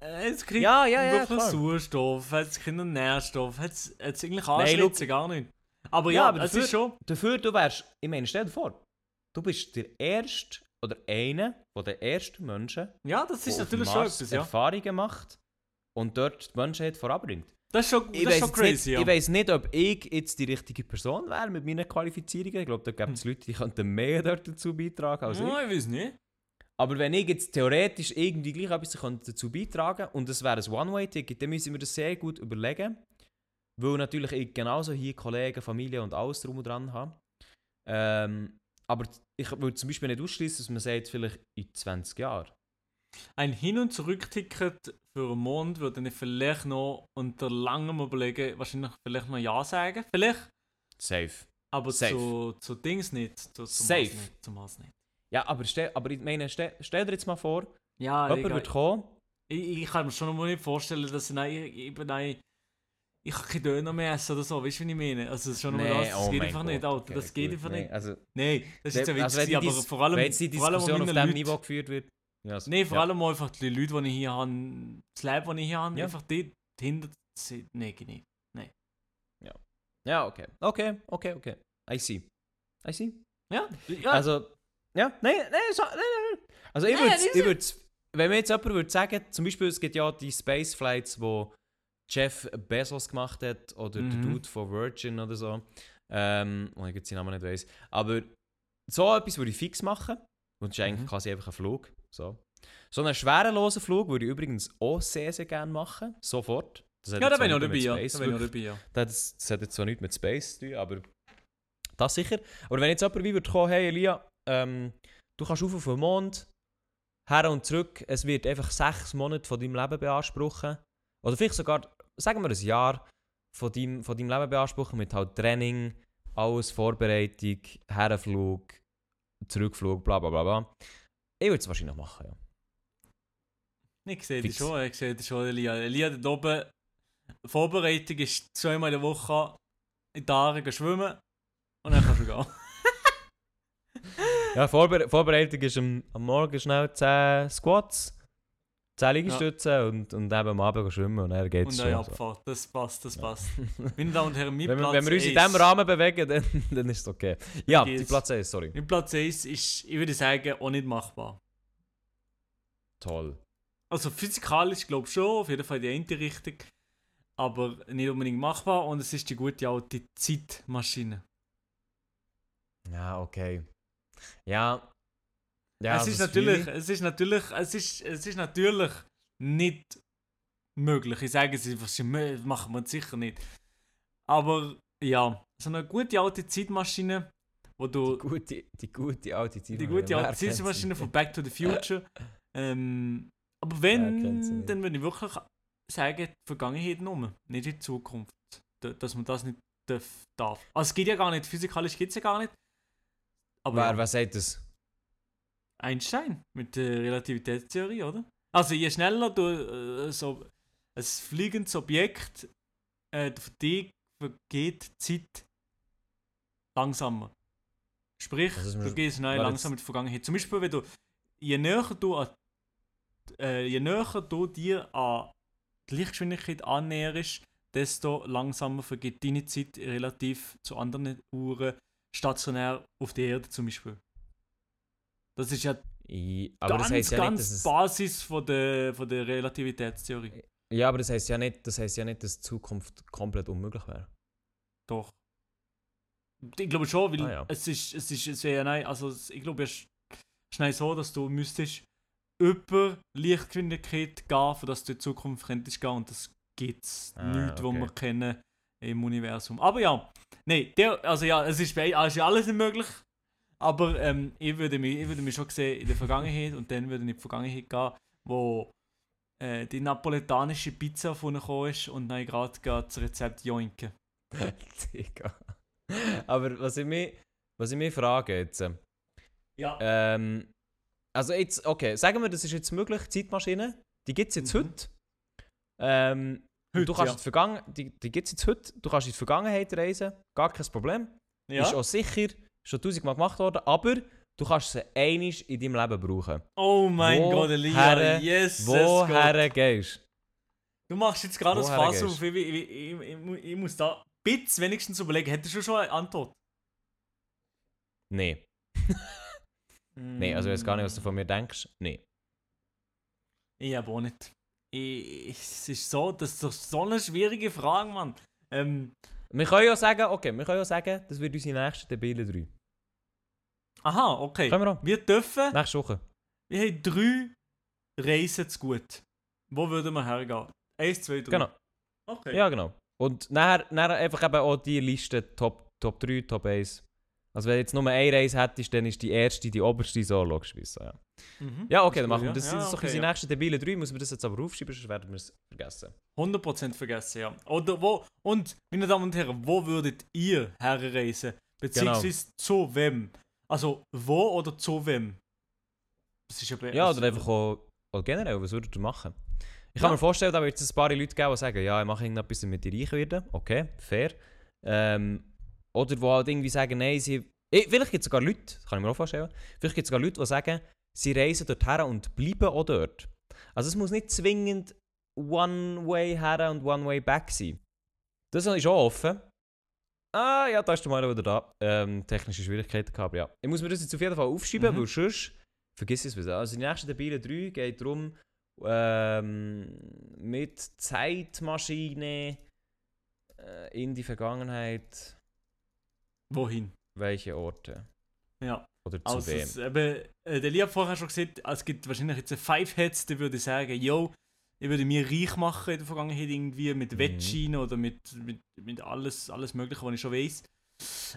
Äh, es kriegt Ja, ja, ja, wirklich. Sauerstoff, es kriegt einen Nährstoff, es es eigentlich Nein, Anschlitzen gar nicht. Aber Ja, ja, aber dafür- ist schon. Dafür, du wärst, ich meine, stell dir vor, du bist der erste oder einer von den ersten Menschen, Ja, das ist natürlich schon etwas, ja. Erfahrungen macht und dort die Menschheit voranbringt. Das ist schon, Ich das ist weiß schon crazy, nicht, ja. ich weiss nicht, ob ich jetzt die richtige Person wäre mit meinen Qualifizierungen. Ich glaube, da gibt es Hm. Leute, die könnten mehr dort dazu beitragen als ich. ja, ich weiß nicht. Aber wenn ich jetzt theoretisch irgendwie gleich etwas könnte dazu beitragen und es wäre ein One-Way-Ticket, dann müssen wir das sehr gut überlegen. Weil natürlich ich genauso hier Kollegen, Familie und alles drum und dran habe. Ähm, aber ich würde zum Beispiel nicht ausschließen, dass man sagt, vielleicht in 20 Jahren. Ein Hin- und Zurück-Ticket für einen Mond würde ich vielleicht noch unter langem Überlegen wahrscheinlich vielleicht noch Ja sagen. Vielleicht, Safe. aber Safe. zu, zu Dings nicht. Zu, zum Safe. Mars nicht. Zum Mars nicht. Ja, aber, stell, aber ich meine, stell, stell dir jetzt mal vor, Ja, jemand ich, wird kommen. ich, ich kann mir schon mal nicht vorstellen, dass nein, ich, ich, nein, ich kann keinen Döner mehr essen oder so. Weißt du, was ich meine? Also, schon mal das, das oh geht einfach Gott. nicht, Alter. Okay, Das geht gut. einfach Nee, nicht. Also, Nein, das ist jetzt ein Witz, also die, aber vor allem, wenn die vor allem Diskussion auf diesem Niveau geführt wird. Ja, Nein, vor ja. allem einfach die Leute, die ich hier habe, das Leben, das ich hier habe, Ja. einfach dort hinter sind. Nein, geht nicht. Ja, okay. Okay, okay, okay. I see. I see. Ja, ja. Also, ja, nein, nein, so, nein, nein. Also, ich Nein, würde, würde, wenn mir jetzt jemand würde sagen, zum Beispiel, es gibt ja die Space Flights, wo Jeff Bezos gemacht hat oder der Mhm. Dude von Virgin oder so, ähm, wo ich jetzt seinen Namen nicht weiss, aber so etwas würde ich fix machen und das ist eigentlich Mhm. quasi einfach ein Flug, so. So einen schwerelosen Flug würde ich übrigens auch sehr, sehr gerne machen, sofort. Ja, da bin ich nichts dabei, ja. Da bin ich dabei, ja. das, das hat jetzt zwar nichts mit Space zu tun, aber das sicher. Aber wenn jetzt jemand wie würde kommen, hey Elia, ähm, du kannst auf auf den Mond, her und zurück, es wird einfach sechs Monate von deinem Leben beanspruchen. Oder vielleicht sogar, sagen wir ein Jahr von deinem, von deinem Leben beanspruchen mit halt Training, alles, Vorbereitung, Herrenflug, Zurückflug, bla bla bla bla. Ich würde es wahrscheinlich machen, ja. Ich sehe das schon, ich sehe das schon, Elia. Elia dort oben, Vorbereitung ist zweimal in der Woche in den gehen schwimmen und dann kannst du gehen. Ja, Vorbere Vorbereitung ist am, am Morgen schnell 10 Squats, 10 Liegestützen und, und eben am Abend schwimmen und dann geht es und schon. eine so. Abfahrt, das passt, das Ja. passt. Meine Damen und Herren, mein Wenn wir, Platz wenn wir uns in diesem Rahmen bewegen, dann, dann ist es okay. Ja, die Platz 1, sorry. Mein Platz 1 ist, ich würde sagen, auch nicht machbar. Toll. Also physikalisch glaube ich schon, auf jeden Fall die eine Richtung. Aber nicht unbedingt machbar und es ist die gute alte Zeitmaschine. Ja, okay. Ja. Ja es, ist das fühle natürlich, es ist natürlich, es ist, es ist natürlich nicht möglich. Ich sage es einfach, machen wir sicher nicht. Aber ja, so eine gute alte Zeitmaschine, wo du Die gute, die gute alte Zeit. die gute alte Zeitmaschine von Back to the Future. ähm, aber wenn, dann würde ich wirklich sagen, die Vergangenheit nur, nicht in die Zukunft. Dass man das nicht darf. darf. Also es geht ja gar nicht, physikalisch geht es ja gar nicht. Aber Wer, ja, wer sagt das? Einstein mit der Relativitätstheorie, oder? Also je schneller du äh, so ein fliegendes Objekt äh, für dich vergeht die Zeit langsamer. Sprich, du gehst schnell langsam mit der Vergangenheit. Zum Beispiel, wenn du je näher du an äh, je näher du dir an die Lichtgeschwindigkeit annäherst, desto langsamer vergeht deine Zeit relativ zu anderen Uhren stationär auf der Erde zum Beispiel. Das ist ja Ich, aber ganz, das heisst ja ganz nicht, dass es, Basis von der, von der Relativitätstheorie. Ja, aber das heisst ja nicht, das heisst ja nicht, dass die Zukunft komplett unmöglich wäre. Doch. Ich glaube schon, weil Ah, ja. es ist, es ist, es wäre ja nein, also ich glaube, es ist schnell so, dass du müsstest über Lichtgeschwindigkeit gehen, für dass du in die Zukunft könntest gehen und das gibt es Ah, nicht, wo okay. wir kennen im Universum. Aber ja, nein, der, also ja, es ist, es ist ja alles nicht möglich, aber ähm, ich, würde mich, ich würde mich schon sehen in der Vergangenheit und dann würde ich in die Vergangenheit gehen, wo äh, die napolitanische Pizza von gekommen ist und dann gerade das Rezept joinken. Digga. aber was ich mich, was ich mich frage jetzt, äh, Ja. ähm, also jetzt, okay, sagen wir, das ist jetzt möglich, Zeitmaschine, die gibt es jetzt Mhm. heute. Ähm, Heute, du kannst ja. in die Vergangen die, die gibt es jetzt heute, du kannst in die Vergangenheit reisen, gar kein Problem. Ja. Ist auch sicher, schon tausendmal gemacht worden, aber du kannst sie einisch in deinem Leben brauchen. Oh mein Wo Gott, Elia, yes, Woher gehst Du machst jetzt gerade das Woher Fass auf, ich, ich, ich, ich, mu- ich muss da Bits wenigstens überlegen. Hättest du schon eine Antwort? Nee. Nee, also ich weiß gar nicht, was du von mir denkst. Nee. Ich aber auch nicht. Ich, es ist so, das ist doch so eine schwierige Frage, Mann. Ähm, Wir können ja sagen, okay, wir können ja sagen, das wird unsere nächste Debile 3. aha, okay. Können wir auch. Wir dürfen, Nächste Woche. wir haben drei Reisen zu gut. Wo würden wir hergehen? Eins, zwei, drei. Genau. Okay. Ja, genau. Und nachher, nachher einfach eben auch die Liste Top, Top 3, Top 1. Also wenn du jetzt nur eine Reise hättest, dann ist die erste, die oberste so logischerweise. Ja, Mhm. ja okay, dann machen wir das. ja. sind Ja, okay, unsere ja. nächsten debile 3. Muss man das jetzt aber aufschieben, sonst werden wir es vergessen. 100% vergessen, ja. Oder wo, und, meine Damen und Herren, wo würdet ihr herreisen? Beziehungsweise zu wem? Also, wo oder zu wem? Das ist aber Ja, das- oder einfach auch, auch generell, was würdet ihr machen? Ich Ja. kann mir vorstellen, da wird es ein paar Leute geben, die sagen, ja, ich mache irgendetwas, damit ich reich werde. Okay, fair. Ähm, oder die halt irgendwie sagen, nein, sie... Eh, vielleicht gibt es sogar Leute, das kann ich mir auch vorstellen, vielleicht gibt es sogar Leute, die sagen, sie reisen dorthin und bleiben auch dort. Also es muss nicht zwingend one way her und one way back sein. Das ist auch offen. Ah, ja, da ist der Milo wieder da. Ähm, technische Schwierigkeiten gehabt, aber ja. Ich muss mir das jetzt auf jeden Fall aufschreiben, Mhm. weil sonst vergiss es wieder. Also die nächsten Debile 3 geht darum, ähm, mit Zeitmaschine äh, in die Vergangenheit, Wohin? welche Orte Ja. oder zu Also, wem. es, eben, äh, der Lia hat vorher schon gesagt, es gibt wahrscheinlich jetzt Five Heads, die würde sagen, yo, ich würde mir reich machen in der Vergangenheit irgendwie mit Mhm. Oder mit, mit, mit alles, alles Mögliche, was ich schon weiß.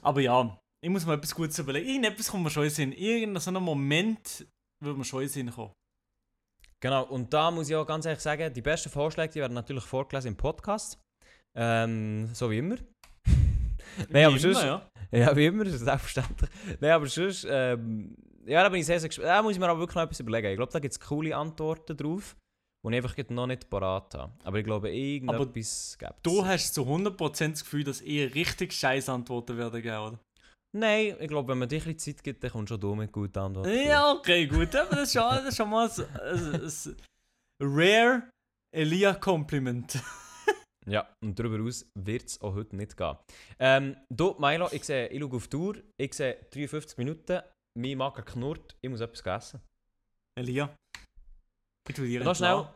Aber ja, ich muss mir etwas Gutes überlegen. Irgendetwas kommt mir schon in Sinn. Irgendein so Moment würde mir schon in Sinn kommen. Genau, und da muss ich auch ganz ehrlich sagen, die besten Vorschläge die werden natürlich vorgelesen im Podcast. Ähm, so wie immer. Nein, aber sonst, ja. Ja, wie immer, das ist selbstverständlich. Nein, aber sonst, ähm, ja, da bin ich sehr, sehr gespannt. Da muss ich mir aber wirklich noch etwas überlegen. Ich glaube, da gibt es coole Antworten drauf, die ich einfach noch nicht parat habe. Aber ich glaube, irgendetwas gibt es. Du hast zu 100% das Gefühl, dass eher richtig scheiß Antworten werden geben, oder? Nein, ich glaube, wenn man dir ein bisschen Zeit gibt, dann kommst schon du mit guten Antworten. Ja, okay, gut. Aber das ist schon, das ist schon mal ein rare Elia-Kompliment. Ja, und darüber aus wird es auch heute nicht gehen. Ähm, du, Milo, ich sehe, ich schaue auf die Uhr, ich sehe 53 Minuten, mein Magen knurrt, ich muss etwas essen. Elia. Ich dir Noch schnell,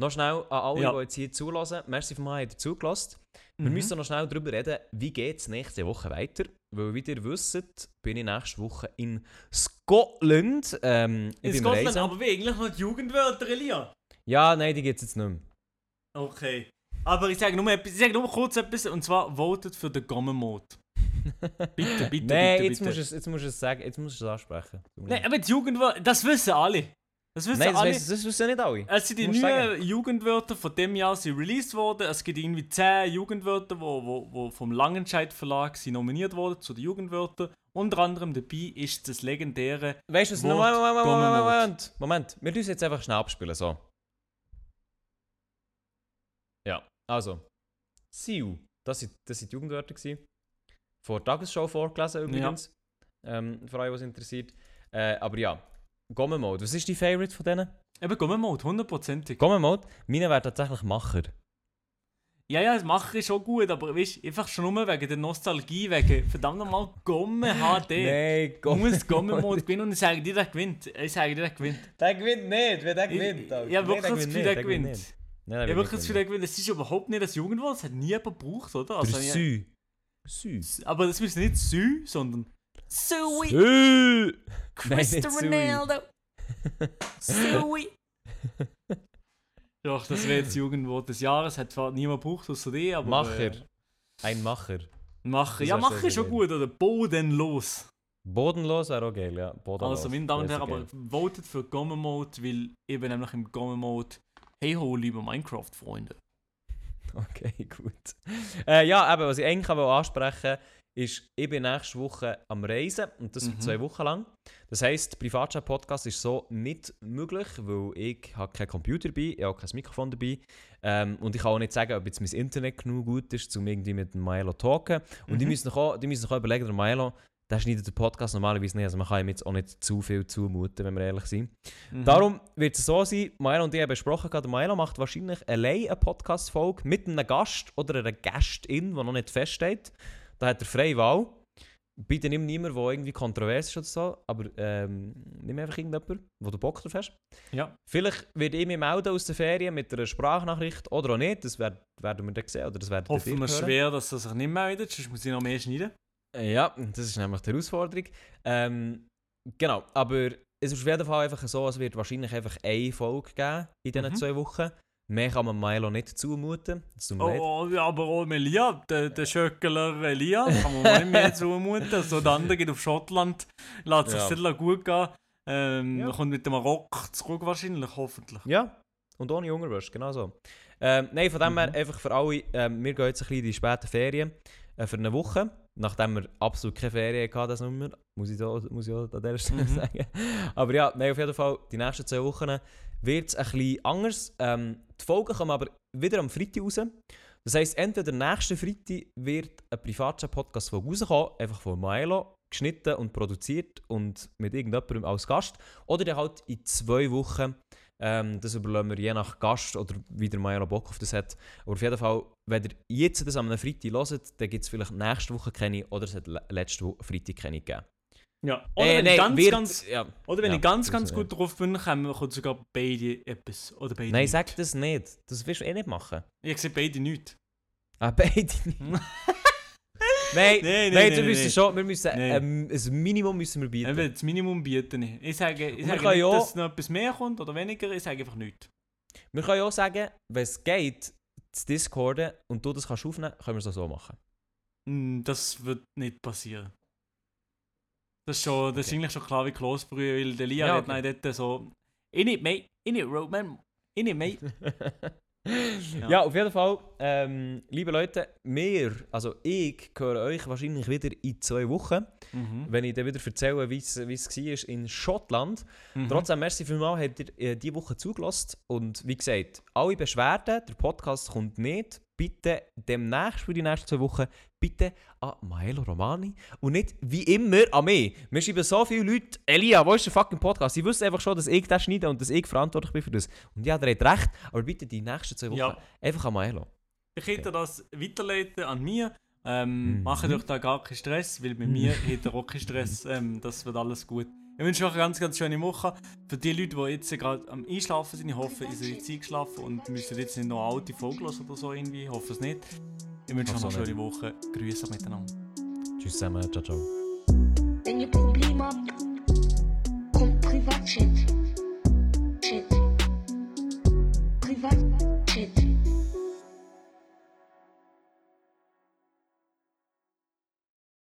noch schnell an alle, Ja. die jetzt hier zulassen. Merci von mir, zugelassen. Wir Mhm. müssen noch schnell darüber reden, wie geht es nächste Woche weiter. Weil, wie ihr wisst, bin ich nächste Woche in Scotland. Ähm, In Scotland, reisen. aber wie eigentlich noch die Jugendwörter, Elia? Ja, nein, die gibt es jetzt nicht mehr. Okay. Aber ich sage nur, etwas, ich sage nur kurz etwas, und zwar votet für den Gomme-Mode. Bitte, bitte, Nein, bitte, jetzt, bitte. musst es, jetzt musst du es sagen, jetzt musst du es ansprechen. Nein, aber die Jugendwörter, das wissen alle. Das wissen Nein, das, alle. weiss, das wissen nicht alle. Es sind die neuen Jugendwörter von dem Jahr sind released worden. Es gibt irgendwie 10 Jugendwörter, die wo, wo, wo vom Langenscheid Verlag sind nominiert wurden zu den Jugendwörtern. Unter anderem dabei ist das legendäre Weißt du was? Moment, Moment, Moment. Moment, Moment. Wir müssen jetzt einfach schnell abspielen. So. Ja, also. Siu. Das sind, das sind die Jugendwörter. Gewesen. Vor der Tagesschau vorgelesen übrigens. Ähm, für alle, was interessiert. Äh, aber ja. Gomme Mode. Was ist dein Favorite von denen? Eben Gomme-Mode, hundertprozentig. Gomme Mode? Meine wäre tatsächlich Macher. Ja, ja, das mache ich schon gut, aber weißt einfach schon nur wegen der Nostalgie, wegen verdammt nochmal Gomme HD. Nein, Du musst Gomme-Mode gewinnen und ich sage dir, der gewinnt. Ich sage dir, der gewinnt. Der gewinnt nicht, wenn der gewinnt. ich habe wirklich das Gefühl, der gewinnt. Habe wirklich das Gefühl, der gewinnt. Es ist überhaupt nicht das Jugendwort, das hat nie jemand gebraucht, oder? Der Also, ja, Sü. Sü. aber das müssen nicht Sü, sondern Sui, Sü. Cristiano Sui. Ronaldo, Sui. Doch, das wäre jetzt Jugendwort des Jahres. Hat zwar niemand gebraucht, außer die, aber... Macher. Äh, Ein Macher. Macher. Das Ja, Macher ist schon gut, oder? Bodenlos. Bodenlos wäre auch geil, ja. Bodenlos. Also, meine Damen und Herren, aber votet für Gomme Mode, weil ich bin nämlich im Gomme Mode. Hey ho, liebe Minecraft-Freunde. Okay, gut. Äh, ja, eben, was ich eigentlich auch ansprechen wollte, ist, ich bin nächste Woche am Reisen und das Mhm. zwei Wochen lang. Das heisst, der Privatchat-Podcast ist so nicht möglich, weil ich habe keinen Computer dabei, ich habe kein Mikrofon dabei ähm, und ich kann auch nicht sagen, ob jetzt mein Internet genug gut ist, um irgendwie mit dem Milo zu talken. Und die Mhm. müssen noch auch, die müssen noch auch überlegen, der Milo, der schneidet den Podcast normalerweise nicht, also man kann ihm jetzt auch nicht zu viel zumuten, wenn wir ehrlich sind. Mhm. Darum wird es so sein, Milo und ich haben besprochen, der Milo macht wahrscheinlich allein eine Podcast-Folge mit einem Gast oder einer Gästin, die noch nicht feststeht. Da hat er freie Wahl. bitte nimm niemanden, der irgendwie kontrovers ist oder so, aber ähm, nimm einfach irgendjemanden, wo du Bock drauf hast. Ja. Vielleicht wird ich mich melden aus der Ferien mit einer Sprachnachricht oder auch nicht, das werd, werden wir dann sehen. Oder das werdet ihr Hoffen wir schwer, dass er sich nicht meldet, sonst muss ich noch mehr schneiden. Ja, das ist nämlich die Herausforderung. Ähm, genau, aber es ist auf jeden Fall einfach so, es wird wahrscheinlich einfach eine Folge geben in diesen Mhm. zwei Wochen. Mehr kann man Milo nicht zumuten. Das tut mir leid. Oh, oh, ja, aber auch im Elia, der, der Schöckeler Elia, kann man mal nicht mehr zumuten. So, der andere geht auf Schottland, lässt sich Ja. sehr gut gehen. Ähm, Ja. Kommt mit dem Rock zurück wahrscheinlich, hoffentlich. Ja, und ohne Hungerwurst, genau so. Ähm, Nein, von dem her Mhm. einfach für alle, ähm, wir gehen jetzt ein bisschen in die späten Ferien äh, für eine Woche. Nachdem wir absolut keine Ferien hatten, das Sommer, muss ich, da, muss ich auch an dieser Stelle Mhm. sagen. Aber ja, nein, auf jeden Fall, die nächsten zwei Wochen wird es ein bisschen anders. Ähm, die Folgen kommen aber wieder am Freitag raus. Das heisst, entweder nächsten Freitag wird ein Privatchat-Podcast rauskommen, einfach von Milo, geschnitten und produziert und mit irgendjemandem als Gast. Oder dann halt in zwei Wochen ähm, das überlassen wir je nach Gast oder wie der Milo Bock auf das hat. Aber auf jeden Fall, wenn ihr jetzt das am Freitag hört, dann gibt es vielleicht nächste Woche keine oder es hat le- letzte Woche Freitag keine gegeben. Ja. Oder Äh, wenn nein, ich ganz, wird- ganz, ja. oder wenn Ja, ich ganz, ganz gut drauf bin, kommen kommt sogar beide etwas. Oder beide Nein, sag das nicht. Das willst du eh nicht machen. Ich sehe beide nicht. Ah, beide nicht. nein, Nein, nein, nein, wir nein, müssen nein. schon, wir müssen, Nein. ähm, ein Minimum müssen wir bieten. Eben, das Minimum bieten nicht. Ich sage, ich sage nicht, ja- dass noch etwas mehr kommt oder weniger, ich sage einfach nichts. Wir können ja auch sagen, wenn es geht, zu Discorden und du das kannst aufnehmen, können wir es auch so machen. Mm, Das wird nicht passieren. Das ist, schon, das ist Okay. eigentlich schon klar wie Klosbrühe, weil der Lia Ja, hat okay. nein, dort so. Ich nicht, mate. Ich nicht, Roadman. Ich nicht, mate. ja. auf jeden Fall, ähm, liebe Leute, wir, also ich, höre euch wahrscheinlich wieder in zwei Wochen, Mhm. wenn ich dann wieder erzähle, wie es wie es war in Schottland. Mhm. Trotzdem, merci vielmals, habt ihr äh, diese Woche zugelassen. Und wie gesagt, alle Beschwerden, der Podcast kommt nicht. Bitte demnächst für die nächsten zwei Wochen, bitte an Maelo Romani und nicht wie immer an mich. Wir schreiben so viele Leute, Elia, wo ist der fucking Podcast? Sie wissen einfach schon, dass ich das schneide und dass ich verantwortlich bin für das. Und ja, der hat recht, aber bitte die nächsten zwei Wochen Ja. einfach an Maelo. Ich hätte das weiterleiten an mir. Ähm, Mhm. Macht euch da gar keinen Stress, weil bei mir hat ihr auch keinen Stress. Ähm, das wird alles gut. Ich wünsche euch eine ganz, ganz schöne Woche. Für die Leute, die jetzt gerade am Einschlafen sind, ich hoffe, ihr seid jetzt eingeschlafen und müsst jetzt nicht noch alte hören oder so irgendwie. Ich hoffe es nicht. Ich wünsche euch eine schöne Woche. Grüße miteinander. Tschüss zusammen, ciao, ciao. Wenn ihr Probleme habt, kommt Privatchat. Chat. Privat.